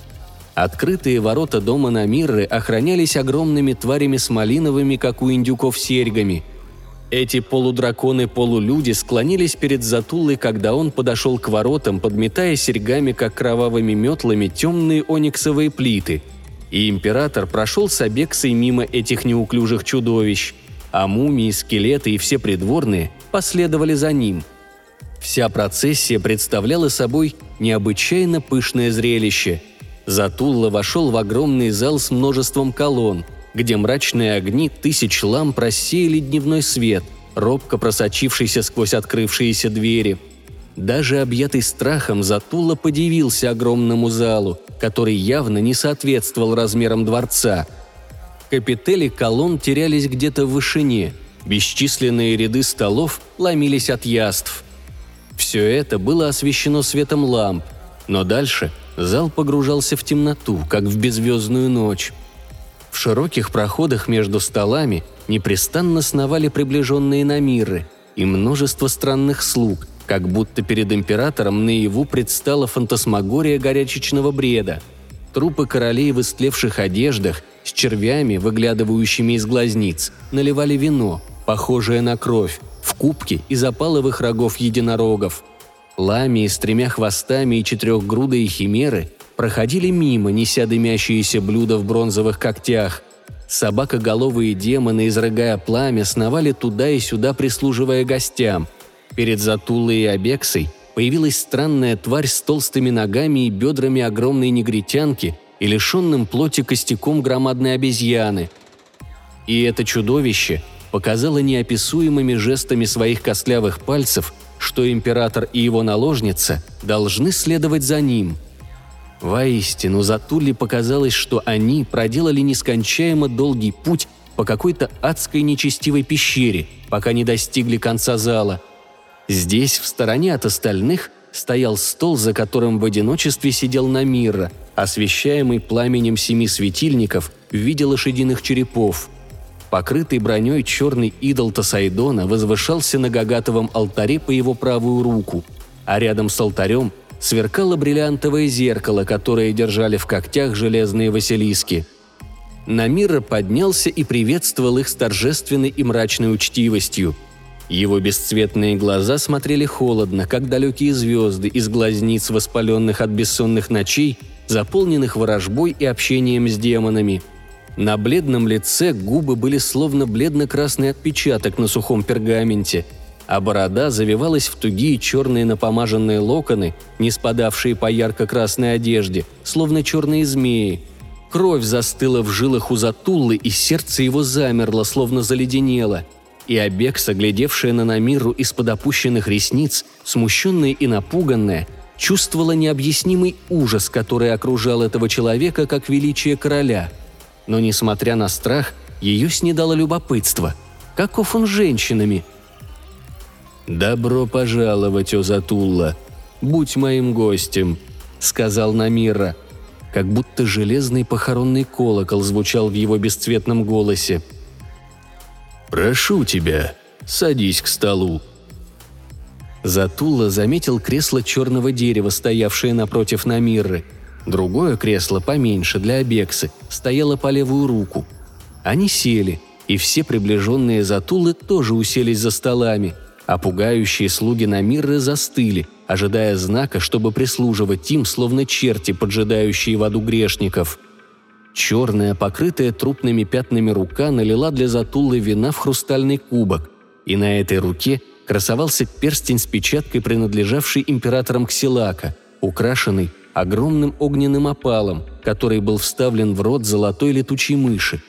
Открытые ворота дома на Мирры охранялись огромными тварями с малиновыми, как у индюков, серьгами – эти полудраконы-полулюди склонились перед Затулой, когда он подошел к воротам, подметая серьгами, как кровавыми метлами, темные ониксовые плиты. И император прошел с Абексой мимо этих неуклюжих чудовищ, а мумии, скелеты и все придворные последовали за ним. Вся процессия представляла собой необычайно пышное зрелище. Затулла вошел в огромный зал с множеством колонн – где мрачные огни тысяч ламп рассеяли дневной свет, робко просочившийся сквозь открывшиеся двери. Даже объятый страхом Затула подивился огромному залу, который явно не соответствовал размерам дворца. Капители колонн терялись где-то в вышине, бесчисленные ряды столов ломились от яств. Все это было освещено светом ламп, но дальше зал погружался в темноту, как в беззвездную ночь. В широких проходах между столами непрестанно сновали приближенные намиры и множество странных слуг, как будто перед императором наяву предстала фантасмагория горячечного бреда. Трупы королей в истлевших одеждах, с червями, выглядывающими из глазниц, наливали вино, похожее на кровь, в кубки из опаловых рогов единорогов. Ламии с тремя хвостами и четырехгрудые химеры проходили мимо, неся дымящиеся блюда в бронзовых когтях. Собакоголовые демоны, изрыгая пламя, сновали туда и сюда, прислуживая гостям – Перед Затулой и Обексой появилась странная тварь с толстыми ногами и бедрами огромной негритянки и лишенным плоти костяком громадной обезьяны. И это чудовище показало неописуемыми жестами своих костлявых пальцев, что император и его наложница должны следовать за ним. Воистину, Затуле показалось, что они проделали нескончаемо долгий путь по какой-то адской нечестивой пещере, пока не достигли конца зала – Здесь, в стороне от остальных, стоял стол, за которым в одиночестве сидел Намира, освещаемый пламенем семи светильников в виде лошадиных черепов. Покрытый броней черный идол Тасайдона возвышался на гагатовом алтаре по его правую руку, а рядом с алтарем сверкало бриллиантовое зеркало, которое держали в когтях железные василиски. Намира поднялся и приветствовал их с торжественной и мрачной учтивостью – его бесцветные глаза смотрели холодно, как далекие звезды из глазниц, воспаленных от бессонных ночей, заполненных ворожбой и общением с демонами. На бледном лице губы были словно бледно-красный отпечаток на сухом пергаменте, а борода завивалась в тугие черные напомаженные локоны, не спадавшие по ярко-красной одежде, словно черные змеи. Кровь застыла в жилах у Затуллы, и сердце его замерло, словно заледенело – и Обек, соглядевшая на Намиру из-под опущенных ресниц, смущенная и напуганная, чувствовала необъяснимый ужас, который окружал этого человека как величие короля. Но, несмотря на страх, ее снедало любопытство. Каков он женщинами? «Добро пожаловать, Озатулла! Будь моим гостем!» — сказал Намира. Как будто железный похоронный колокол звучал в его бесцветном голосе — «Прошу тебя, садись к столу». Затула заметил кресло черного дерева, стоявшее напротив Намирры. Другое кресло, поменьше, для Абексы, стояло по левую руку. Они сели, и все приближенные Затулы тоже уселись за столами, а пугающие слуги Намирры застыли, ожидая знака, чтобы прислуживать им, словно черти, поджидающие в аду грешников – Черная, покрытая трупными пятнами рука налила для Затулы вина в хрустальный кубок, и на этой руке красовался перстень с печаткой, принадлежавший императорам Ксилака, украшенный огромным огненным опалом, который был вставлен в рот золотой летучей мыши.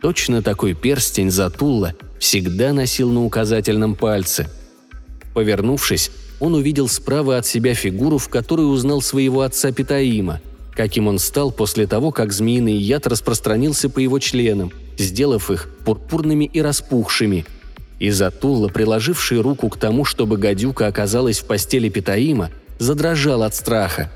Точно такой перстень Затулла всегда носил на указательном пальце. Повернувшись, он увидел справа от себя фигуру, в которой узнал своего отца Питаима – каким он стал после того, как змеиный яд распространился по его членам, сделав их пурпурными и распухшими. И Затула, приложивший руку к тому, чтобы гадюка оказалась в постели Питаима, задрожал от страха.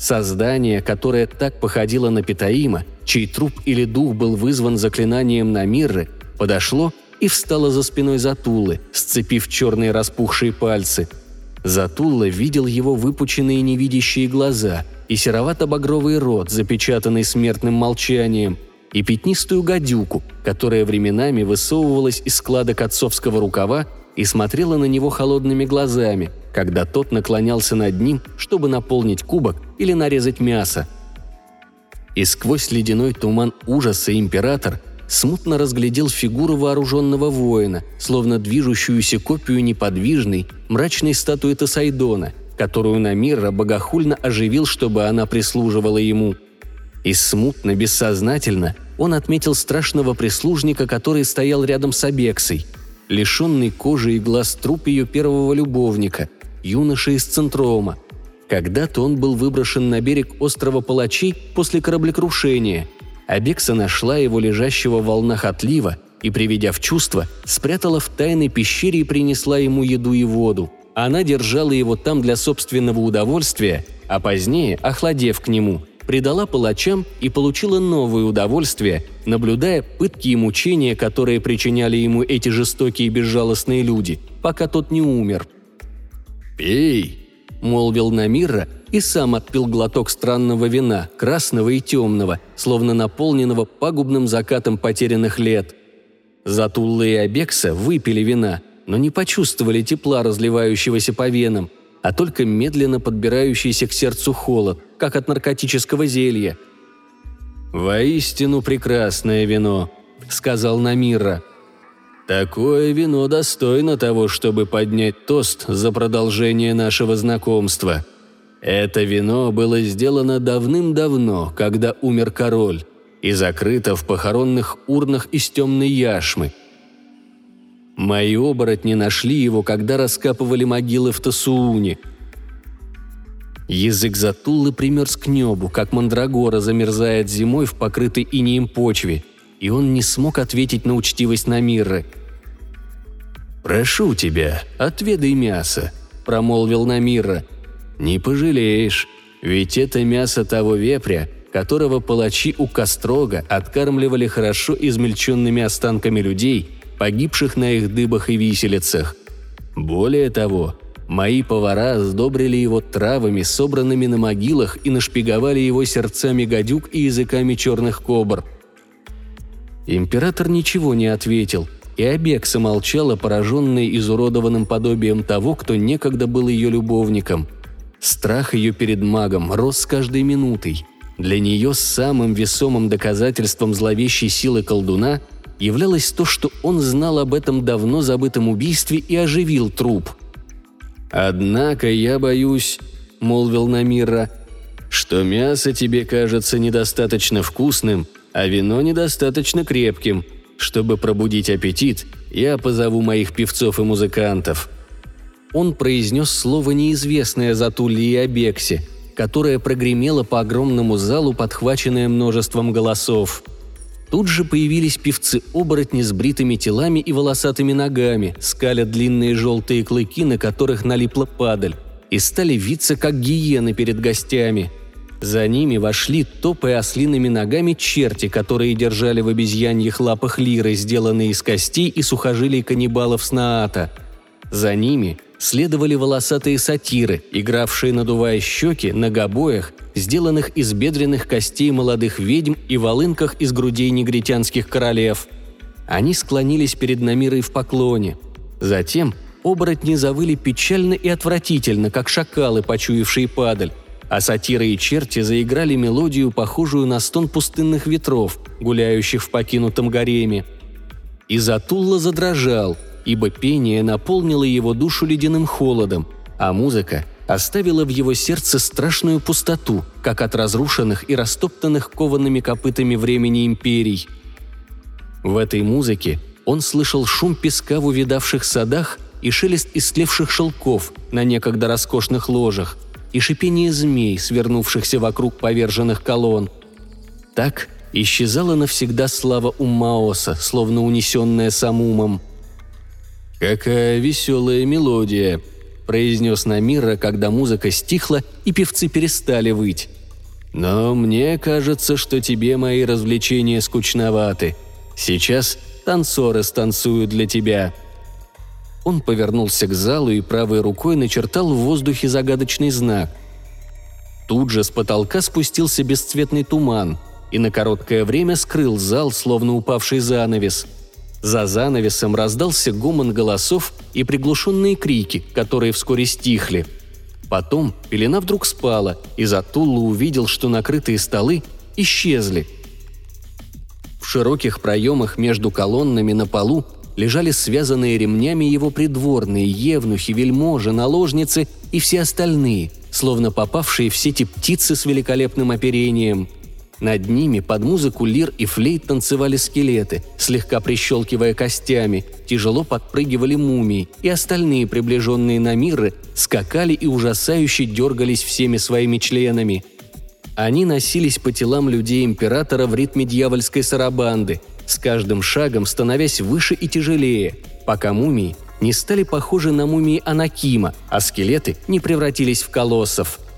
Создание, которое так походило на Питаима, чей труп или дух был вызван заклинанием Намирры, подошло и встало за спиной Затулы, сцепив черные распухшие пальцы. Затула видел его выпученные невидящие глаза – и серовато-багровый рот, запечатанный смертным молчанием, и пятнистую гадюку, которая временами высовывалась из складок отцовского рукава и смотрела на него холодными глазами, когда тот наклонялся над ним, чтобы наполнить кубок или нарезать мясо. И сквозь ледяной туман ужаса император смутно разглядел фигуру вооруженного воина, словно движущуюся копию неподвижной, мрачной статуи Тасайдона, которую Намира богохульно оживил, чтобы она прислуживала ему. И смутно, бессознательно он отметил страшного прислужника, который стоял рядом с Абексой, лишенный кожи и глаз труп ее первого любовника, юноша из Центрома. Когда-то он был выброшен на берег острова Палачей после кораблекрушения. Абекса нашла его лежащего в волнах отлива и, приведя в чувство, спрятала в тайной пещере и принесла ему еду и воду. Она держала его там для собственного удовольствия, а позднее, охладев к нему, предала палачам и получила новое удовольствие, наблюдая пытки и мучения, которые причиняли ему эти жестокие и безжалостные люди, пока тот не умер. «Пей!» – молвил Намира и сам отпил глоток странного вина, красного и темного, словно наполненного пагубным закатом потерянных лет. Затулла и Абекса выпили вина, но не почувствовали тепла, разливающегося по венам, а только медленно подбирающийся к сердцу холод, как от наркотического зелья. «Воистину прекрасное вино», — сказал Намира. «Такое вино достойно того, чтобы поднять тост за продолжение нашего знакомства. Это вино было сделано давным-давно, когда умер король, и закрыто в похоронных урнах из темной яшмы. Мои оборотни нашли его, когда раскапывали могилы в Тасууне — Язык Затуллы примерз к небу, как мандрагора замерзает зимой в покрытой инеем почве, и он не смог ответить на учтивость Намирры. «Прошу тебя, отведай мясо», – промолвил Намирра. «Не пожалеешь, ведь это мясо того вепря, которого палачи у Кострога откармливали хорошо измельченными останками людей, погибших на их дыбах и виселицах. Более того, Мои повара сдобрили его травами, собранными на могилах, и нашпиговали его сердцами гадюк и языками черных кобр. Император ничего не ответил, и Абекса молчала, пораженная изуродованным подобием того, кто некогда был ее любовником. Страх ее перед магом рос с каждой минутой. Для нее самым весомым доказательством зловещей силы колдуна являлось то, что он знал об этом давно забытом убийстве и оживил труп – «Однако я боюсь», — молвил Намира, — «что мясо тебе кажется недостаточно вкусным, а вино недостаточно крепким. Чтобы пробудить аппетит, я позову моих певцов и музыкантов». Он произнес слово неизвестное Затуле и Абексе, которое прогремело по огромному залу, подхваченное множеством голосов — Тут же появились певцы-оборотни с бритыми телами и волосатыми ногами, скаля длинные желтые клыки, на которых налипла падаль, и стали виться, как гиены перед гостями. За ними вошли, топая ослиными ногами, черти, которые держали в обезьяньих лапах лиры, сделанные из костей и сухожилий каннибалов Снаата. За ними следовали волосатые сатиры, игравшие, надувая щеки, на гобоях, сделанных из бедренных костей молодых ведьм и волынках из грудей негритянских королев. Они склонились перед Намирой в поклоне. Затем оборотни завыли печально и отвратительно, как шакалы, почуявшие падаль, а сатиры и черти заиграли мелодию, похожую на стон пустынных ветров, гуляющих в покинутом гареме. И Затулла задрожал – ибо пение наполнило его душу ледяным холодом, а музыка оставила в его сердце страшную пустоту, как от разрушенных и растоптанных коваными копытами времени империй. В этой музыке он слышал шум песка в увидавших садах и шелест истлевших шелков на некогда роскошных ложах, и шипение змей, свернувшихся вокруг поверженных колонн. Так исчезала навсегда слава Умаоса, словно унесенная самумом – «Какая веселая мелодия!» – произнес Намира, когда музыка стихла и певцы перестали выть. «Но мне кажется, что тебе мои развлечения скучноваты. Сейчас танцоры станцуют для тебя». Он повернулся к залу и правой рукой начертал в воздухе загадочный знак. Тут же с потолка спустился бесцветный туман и на короткое время скрыл зал, словно упавший занавес – за занавесом раздался гомон голосов и приглушенные крики, которые вскоре стихли. Потом пелена вдруг спала, и Затулла увидел, что накрытые столы исчезли. В широких проемах между колоннами на полу лежали связанные ремнями его придворные, евнухи, вельможи, наложницы и все остальные, словно попавшие в сети птицы с великолепным оперением – Над ними под музыку лир и флейт танцевали скелеты, слегка прищелкивая костями, тяжело подпрыгивали мумии, и остальные приближенные на миры скакали и ужасающе дергались всеми своими членами. Они носились по телам людей императора в ритме дьявольской сарабанды, с каждым шагом становясь выше и тяжелее, пока мумии не стали похожи на мумии Анакима, а скелеты не превратились в колоссов –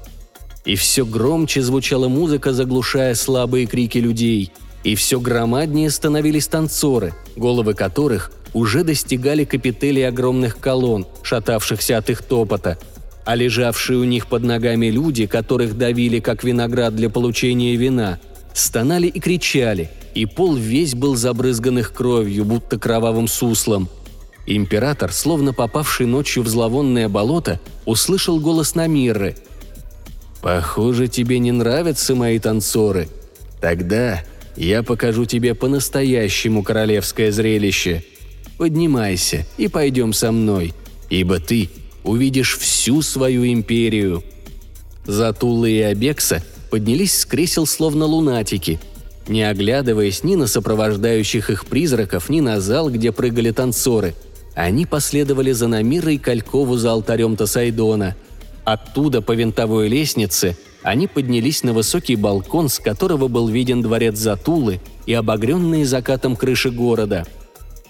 и все громче звучала музыка, заглушая слабые крики людей. И все громаднее становились танцоры, головы которых уже достигали капителей огромных колонн, шатавшихся от их топота. А лежавшие у них под ногами люди, которых давили как виноград для получения вина, стонали и кричали, и пол весь был забрызган их кровью, будто кровавым суслом. Император, словно попавший ночью в зловонное болото, услышал голос Намирры – «Похоже, тебе не нравятся мои танцоры. Тогда я покажу тебе по-настоящему королевское зрелище. Поднимайся и пойдем со мной, ибо ты увидишь всю свою империю». Затула и Абекса поднялись с кресел словно лунатики, не оглядываясь ни на сопровождающих их призраков, ни на зал, где прыгали танцоры. Они последовали за Намирой Калькову за алтарем Тасайдона – Оттуда по винтовой лестнице они поднялись на высокий балкон, с которого был виден дворец Затулы и обогренные закатом крыши города.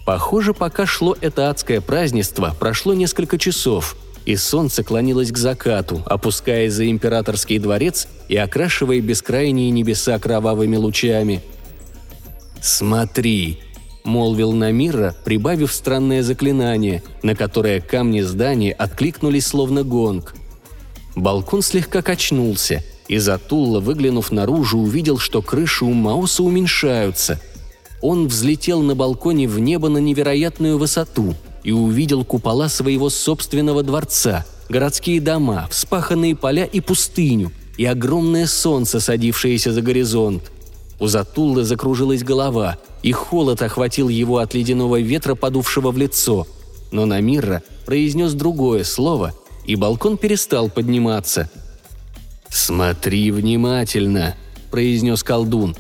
Похоже, пока шло это адское празднество, прошло несколько часов, и солнце клонилось к закату, опускаясь за императорский дворец и окрашивая бескрайние небеса кровавыми лучами. «Смотри!» – молвил Намира, прибавив странное заклинание, на которое камни здания откликнулись словно гонг – Балкон слегка качнулся, и Затулла, выглянув наружу, увидел, что крыши у Мауса уменьшаются. Он взлетел на балконе в небо на невероятную высоту и увидел купола своего собственного дворца, городские дома, вспаханные поля и пустыню, и огромное солнце, садившееся за горизонт. У Затуллы закружилась голова, и холод охватил его от ледяного ветра, подувшего в лицо. Но Намирра произнес другое слово, и балкон перестал подниматься. «Смотри внимательно», – произнес колдун.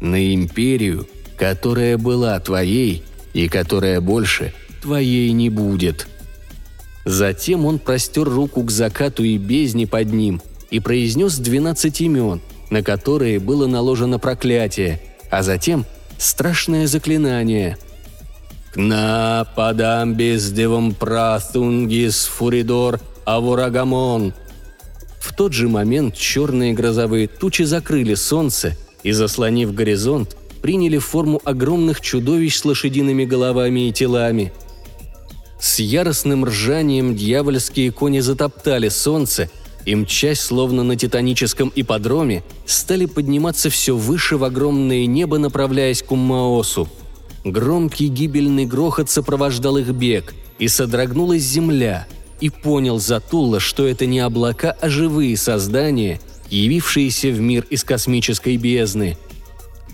«На империю, которая была твоей и которая больше твоей не будет». Затем он простер руку к закату и бездне под ним и произнес двенадцать имен, на которые было наложено проклятие, а затем страшное заклинание – «Кна падам бездевом прастунгис фуридор авурагамон». В тот же момент черные грозовые тучи закрыли солнце и, заслонив горизонт, приняли форму огромных чудовищ с лошадиными головами и телами. С яростным ржанием дьявольские кони затоптали солнце и, мчась словно на титаническом ипподроме, стали подниматься все выше в огромное небо, направляясь к Уммаосу – Громкий гибельный грохот сопровождал их бег, и содрогнулась земля, и понял Затулла, что это не облака, а живые создания, явившиеся в мир из космической бездны.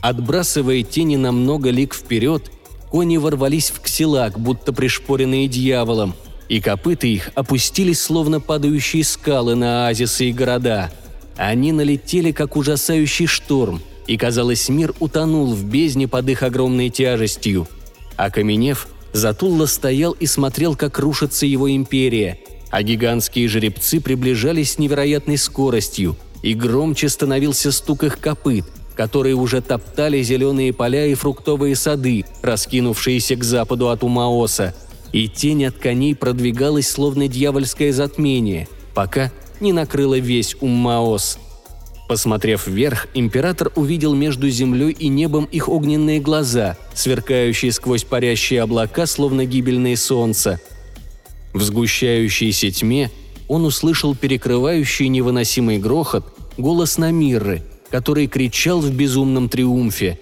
Отбрасывая тени на много лик вперед, кони ворвались в ксилак, будто пришпоренные дьяволом, и копыта их опустились, словно падающие скалы на оазисы и города. Они налетели, как ужасающий шторм – и, казалось, мир утонул в бездне под их огромной тяжестью. Окаменев, Затулла стоял и смотрел, как рушится его империя, а гигантские жеребцы приближались с невероятной скоростью, и громче становился стук их копыт, которые уже топтали зеленые поля и фруктовые сады, раскинувшиеся к западу от Умаоса, и тень от коней продвигалась, словно дьявольское затмение, пока не накрыла весь Уммаос – Посмотрев вверх, император увидел между землей и небом их огненные глаза, сверкающие сквозь парящие облака, словно гибельное солнце. В сгущающейся тьме он услышал перекрывающий невыносимый грохот голос Намирры, который кричал в безумном триумфе.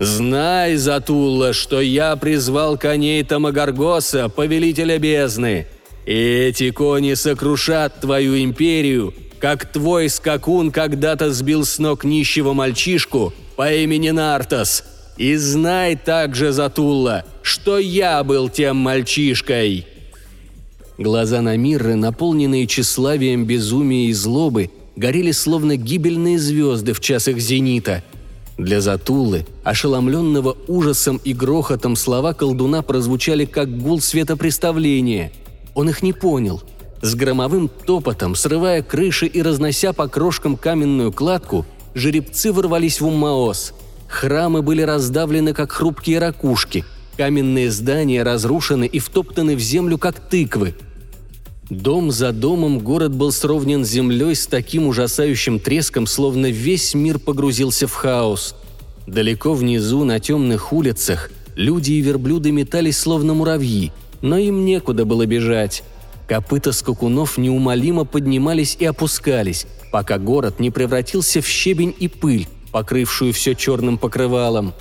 «Знай, Затула, что я призвал коней Тамагаргоса, повелителя бездны. Эти кони сокрушат твою империю как твой скакун когда-то сбил с ног нищего мальчишку по имени Нартас. И знай также, Затулла, что я был тем мальчишкой!» Глаза Намирры, наполненные тщеславием, безумия и злобы, горели словно гибельные звезды в час их зенита. Для Затулы, ошеломленного ужасом и грохотом, слова колдуна прозвучали как гул светопреставления. Он их не понял. С громовым топотом, срывая крыши и разнося по крошкам каменную кладку, жеребцы ворвались в Уммаос. Храмы были раздавлены, как хрупкие ракушки. Каменные здания разрушены и втоптаны в землю, как тыквы – Дом за домом город был сровнен с землей с таким ужасающим треском, словно весь мир погрузился в хаос. Далеко внизу, на темных улицах, люди и верблюды метались словно муравьи, но им некуда было бежать. Копыта скакунов неумолимо поднимались и опускались, пока город не превратился в щебень и пыль, покрывшую все черным покрывалом.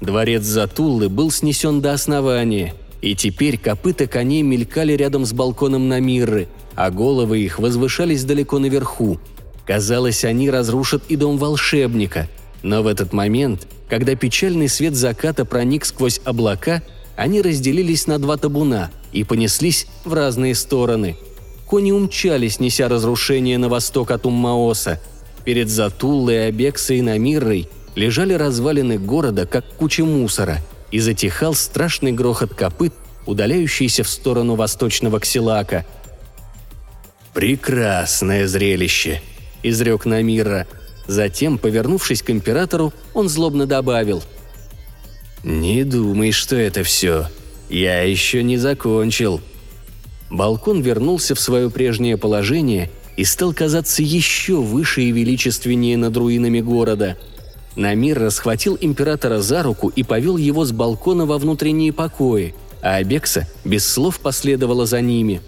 Дворец Затуллы был снесен до основания – и теперь копыта коней мелькали рядом с балконом на Мирры, а головы их возвышались далеко наверху. Казалось, они разрушат и дом волшебника. Но в этот момент, когда печальный свет заката проник сквозь облака, они разделились на два табуна и понеслись в разные стороны. Кони умчались, неся разрушение на восток от Уммаоса. Перед Затуллой, Абексой и Намиррой лежали развалины города, как куча мусора – и затихал страшный грохот копыт, удаляющийся в сторону восточного Ксилака. «Прекрасное зрелище!» – изрек Намира. Затем, повернувшись к императору, он злобно добавил. «Не думай, что это все. Я еще не закончил». Балкон вернулся в свое прежнее положение и стал казаться еще выше и величественнее над руинами города – Намир расхватил императора за руку и повел его с балкона во внутренние покои, а Абекса без слов последовала за ними.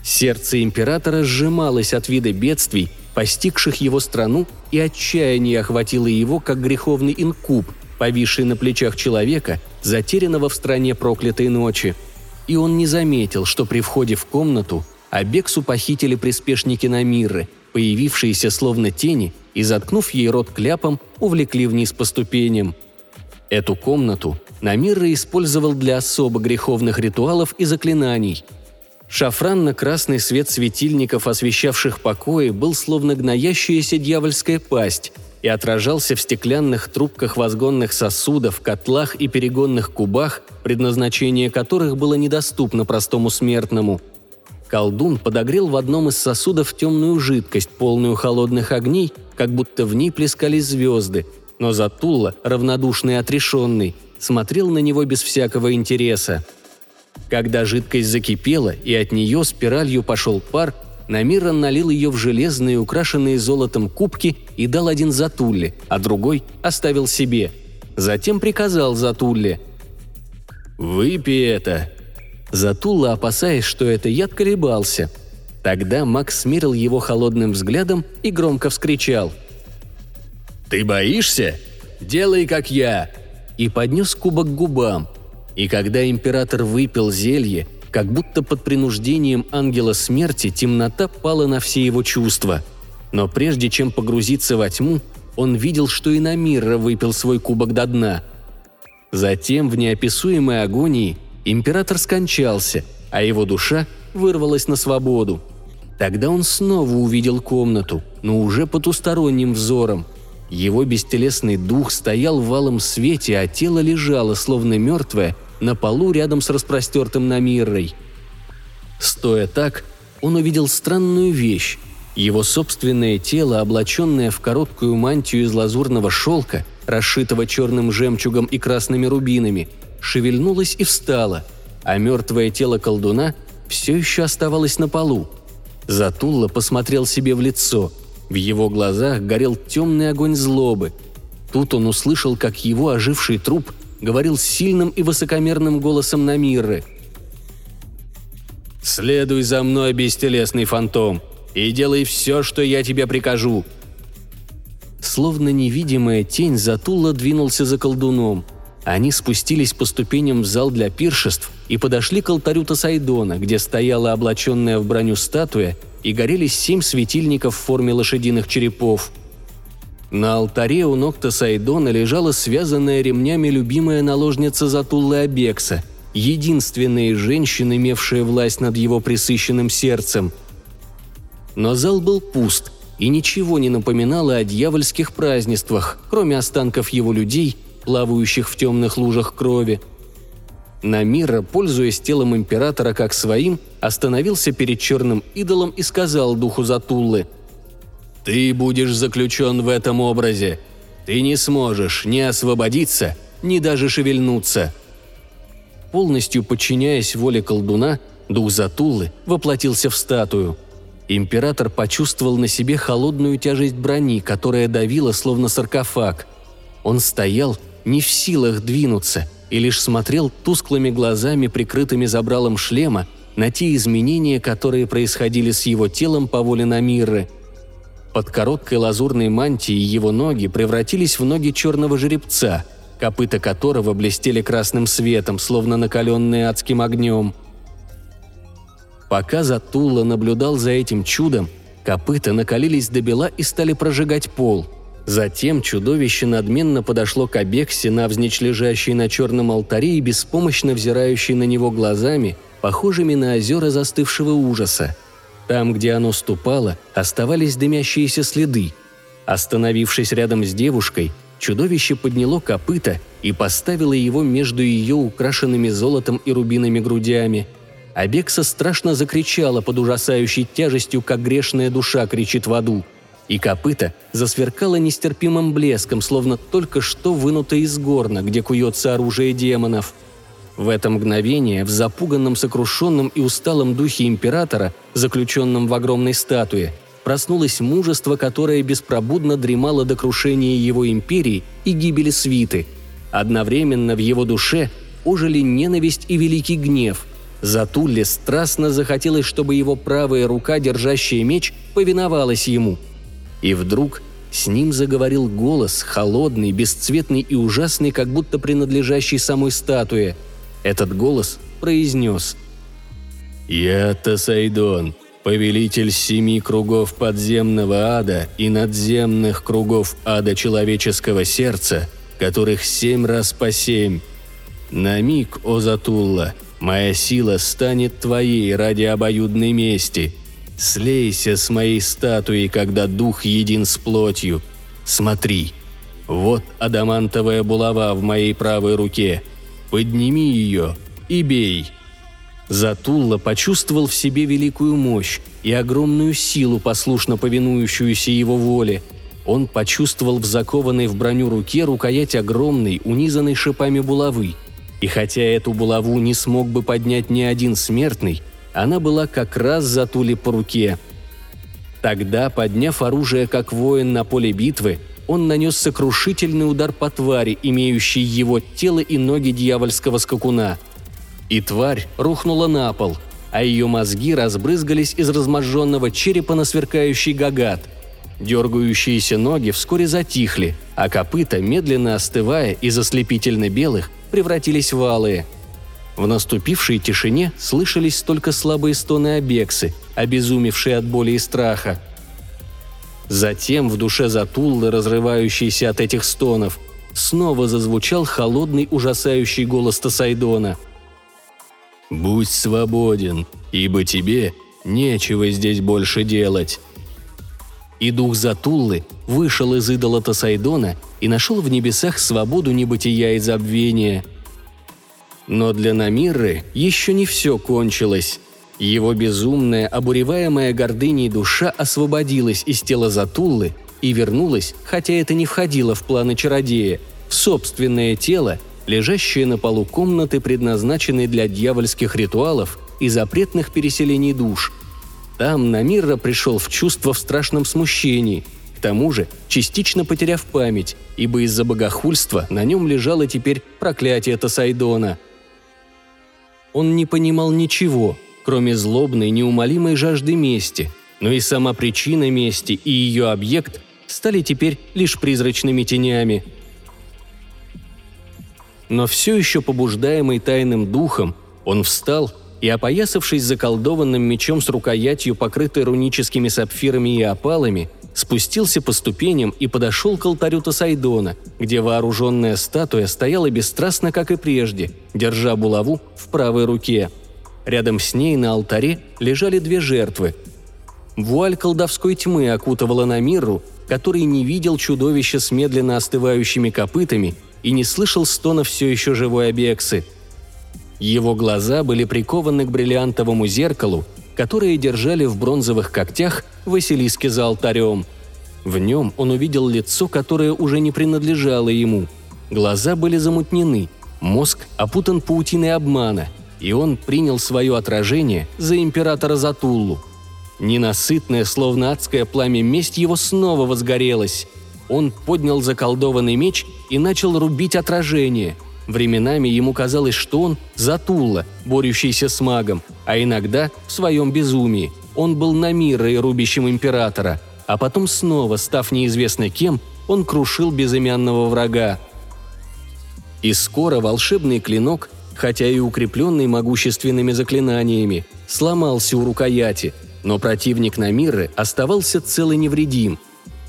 Сердце императора сжималось от вида бедствий, постигших его страну, и отчаяние охватило его, как греховный инкуб, повисший на плечах человека, затерянного в стране проклятой ночи. И он не заметил, что при входе в комнату Абексу похитили приспешники Намиры, появившиеся словно тени и, заткнув ей рот кляпом, увлекли вниз по ступеням. Эту комнату Намирра использовал для особо греховных ритуалов и заклинаний. Шафранно-красный свет светильников, освещавших покои, был словно гноящаяся дьявольская пасть и отражался в стеклянных трубках возгонных сосудов, котлах и перегонных кубах, предназначение которых было недоступно простому смертному – Колдун подогрел в одном из сосудов темную жидкость, полную холодных огней, как будто в ней плескались звезды, но Затулла, равнодушный и отрешенный, смотрел на него без всякого интереса. Когда жидкость закипела и от нее спиралью пошел пар, Намиран налил ее в железные, украшенные золотом кубки и дал один Затулле, а другой оставил себе. Затем приказал Затулле «Выпей это, Затула, опасаясь, что это яд, колебался. Тогда Макс смирил его холодным взглядом и громко вскричал. «Ты боишься? Делай, как я!» И поднес кубок к губам. И когда император выпил зелье, как будто под принуждением ангела смерти темнота пала на все его чувства. Но прежде чем погрузиться во тьму, он видел, что и Намирра выпил свой кубок до дна. Затем в неописуемой агонии – Император скончался, а его душа вырвалась на свободу. Тогда он снова увидел комнату, но уже потусторонним взором. Его бестелесный дух стоял в валом свете, а тело лежало, словно мертвое, на полу рядом с распростертым Намиррой. Стоя так, он увидел странную вещь. Его собственное тело, облаченное в короткую мантию из лазурного шелка, расшитого черным жемчугом и красными рубинами, шевельнулась и встала, а мертвое тело колдуна все еще оставалось на полу. Затулла посмотрел себе в лицо. В его глазах горел темный огонь злобы. Тут он услышал, как его оживший труп говорил сильным и высокомерным голосом Намирры. «Следуй за мной, бестелесный фантом, и делай все, что я тебе прикажу». Словно невидимая тень, Затулла двинулся за колдуном – они спустились по ступеням в зал для пиршеств и подошли к алтарю Тасайдона, где стояла облаченная в броню статуя и горели семь светильников в форме лошадиных черепов. На алтаре у ног Тасайдона лежала связанная ремнями любимая наложница Затуллы Абекса, единственная женщина, имевшая власть над его присыщенным сердцем. Но зал был пуст, и ничего не напоминало о дьявольских празднествах, кроме останков его людей, плавающих в темных лужах крови. Намира, пользуясь телом императора как своим, остановился перед черным идолом и сказал духу Затуллы «Ты будешь заключен в этом образе. Ты не сможешь ни освободиться, ни даже шевельнуться». Полностью подчиняясь воле колдуна, дух Затуллы воплотился в статую – Император почувствовал на себе холодную тяжесть брони, которая давила словно саркофаг. Он стоял, не в силах двинуться, и лишь смотрел тусклыми глазами, прикрытыми забралом шлема, на те изменения, которые происходили с его телом по воле Намирры. Под короткой лазурной мантией его ноги превратились в ноги черного жеребца, копыта которого блестели красным светом, словно накаленные адским огнем – Пока Затулла наблюдал за этим чудом, копыта накалились до бела и стали прожигать пол. Затем чудовище надменно подошло к Абексе, навзничь лежащей на черном алтаре и беспомощно взирающей на него глазами, похожими на озера застывшего ужаса. Там, где оно ступало, оставались дымящиеся следы. Остановившись рядом с девушкой, чудовище подняло копыта и поставило его между ее украшенными золотом и рубинами грудями – Абекса страшно закричала под ужасающей тяжестью, как грешная душа кричит в аду. И копыта засверкало нестерпимым блеском, словно только что вынуто из горна, где куется оружие демонов. В это мгновение в запуганном, сокрушенном и усталом духе императора, заключенном в огромной статуе, проснулось мужество, которое беспробудно дремало до крушения его империи и гибели свиты. Одновременно в его душе ожили ненависть и великий гнев – Затулле страстно захотелось, чтобы его правая рука, держащая меч, повиновалась ему. И вдруг с ним заговорил голос, холодный, бесцветный и ужасный, как будто принадлежащий самой статуе. Этот голос произнес «Я Тасайдон, повелитель семи кругов подземного ада и надземных кругов ада человеческого сердца, которых семь раз по семь. На миг, о Затулла, — Моя сила станет твоей ради обоюдной мести. Слейся с моей статуей, когда дух един с плотью. Смотри, вот адамантовая булава в моей правой руке. Подними ее и бей». Затулла почувствовал в себе великую мощь и огромную силу, послушно повинующуюся его воле. Он почувствовал в закованной в броню руке рукоять огромной, унизанной шипами булавы – и хотя эту булаву не смог бы поднять ни один смертный, она была как раз за Тули по руке. Тогда, подняв оружие как воин на поле битвы, он нанес сокрушительный удар по твари, имеющей его тело и ноги дьявольского скакуна. И тварь рухнула на пол, а ее мозги разбрызгались из разможженного черепа на сверкающий гагат. Дергающиеся ноги вскоре затихли, а копыта, медленно остывая из ослепительно белых, превратились в алые. В наступившей тишине слышались только слабые стоны Абексы, обезумевшие от боли и страха. Затем в душе Затуллы, разрывающейся от этих стонов, снова зазвучал холодный ужасающий голос Тасайдона. «Будь свободен, ибо тебе нечего здесь больше делать». И дух Затуллы вышел из идола Тасайдона и нашел в небесах свободу небытия и забвения. Но для Намирры еще не все кончилось. Его безумная, обуреваемая гордыней душа освободилась из тела Затуллы и вернулась, хотя это не входило в планы чародея, в собственное тело, лежащее на полу комнаты, предназначенной для дьявольских ритуалов и запретных переселений душ – там Намирра пришел в чувство в страшном смущении, к тому же частично потеряв память, ибо из-за богохульства на нем лежало теперь проклятие Тасайдона. Он не понимал ничего, кроме злобной, неумолимой жажды мести, но и сама причина мести и ее объект стали теперь лишь призрачными тенями. Но все еще побуждаемый тайным духом, он встал и, опоясавшись заколдованным мечом с рукоятью, покрытой руническими сапфирами и опалами, спустился по ступеням и подошел к алтарю Тасайдона, где вооруженная статуя стояла бесстрастно, как и прежде, держа булаву в правой руке. Рядом с ней на алтаре лежали две жертвы. Вуаль колдовской тьмы окутывала Намиру, который не видел чудовища с медленно остывающими копытами и не слышал стона все еще живой Абексы. Его глаза были прикованы к бриллиантовому зеркалу, которое держали в бронзовых когтях Василиски за алтарем. В нем он увидел лицо, которое уже не принадлежало ему. Глаза были замутнены, мозг опутан паутиной обмана, и он принял свое отражение за императора Затуллу – Ненасытное, словно адское пламя месть его снова возгорелось. Он поднял заколдованный меч и начал рубить отражение. Временами ему казалось, что он Затулла, борющийся с магом, а иногда, в своем безумии, он был Намирой, рубящим императора, а потом снова, став неизвестно кем, он крушил безымянного врага. И скоро волшебный клинок, хотя и укрепленный могущественными заклинаниями, сломался у рукояти – но противник Намиры оставался цел и невредим.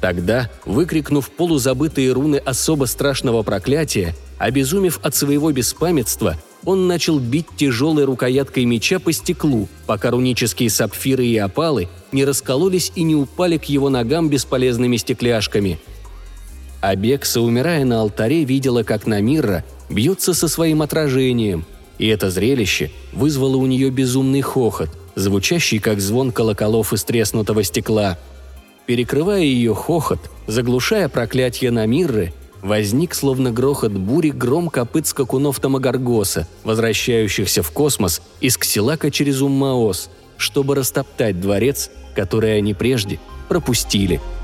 Тогда, выкрикнув полузабытые руны особо страшного проклятия, обезумев от своего беспамятства, он начал бить тяжелой рукояткой меча по стеклу, пока рунические сапфиры и опалы не раскололись и не упали к его ногам бесполезными стекляшками. Абекса, умирая на алтаре, видела, как Намирра бьется со своим отражением, и это зрелище вызвало у нее безумный хохот звучащий как звон колоколов из треснутого стекла. Перекрывая ее хохот, заглушая проклятие на Мирры, возник словно грохот бури гром копыт скакунов Тамагаргоса, возвращающихся в космос из Ксилака через Уммаос, чтобы растоптать дворец, который они прежде пропустили –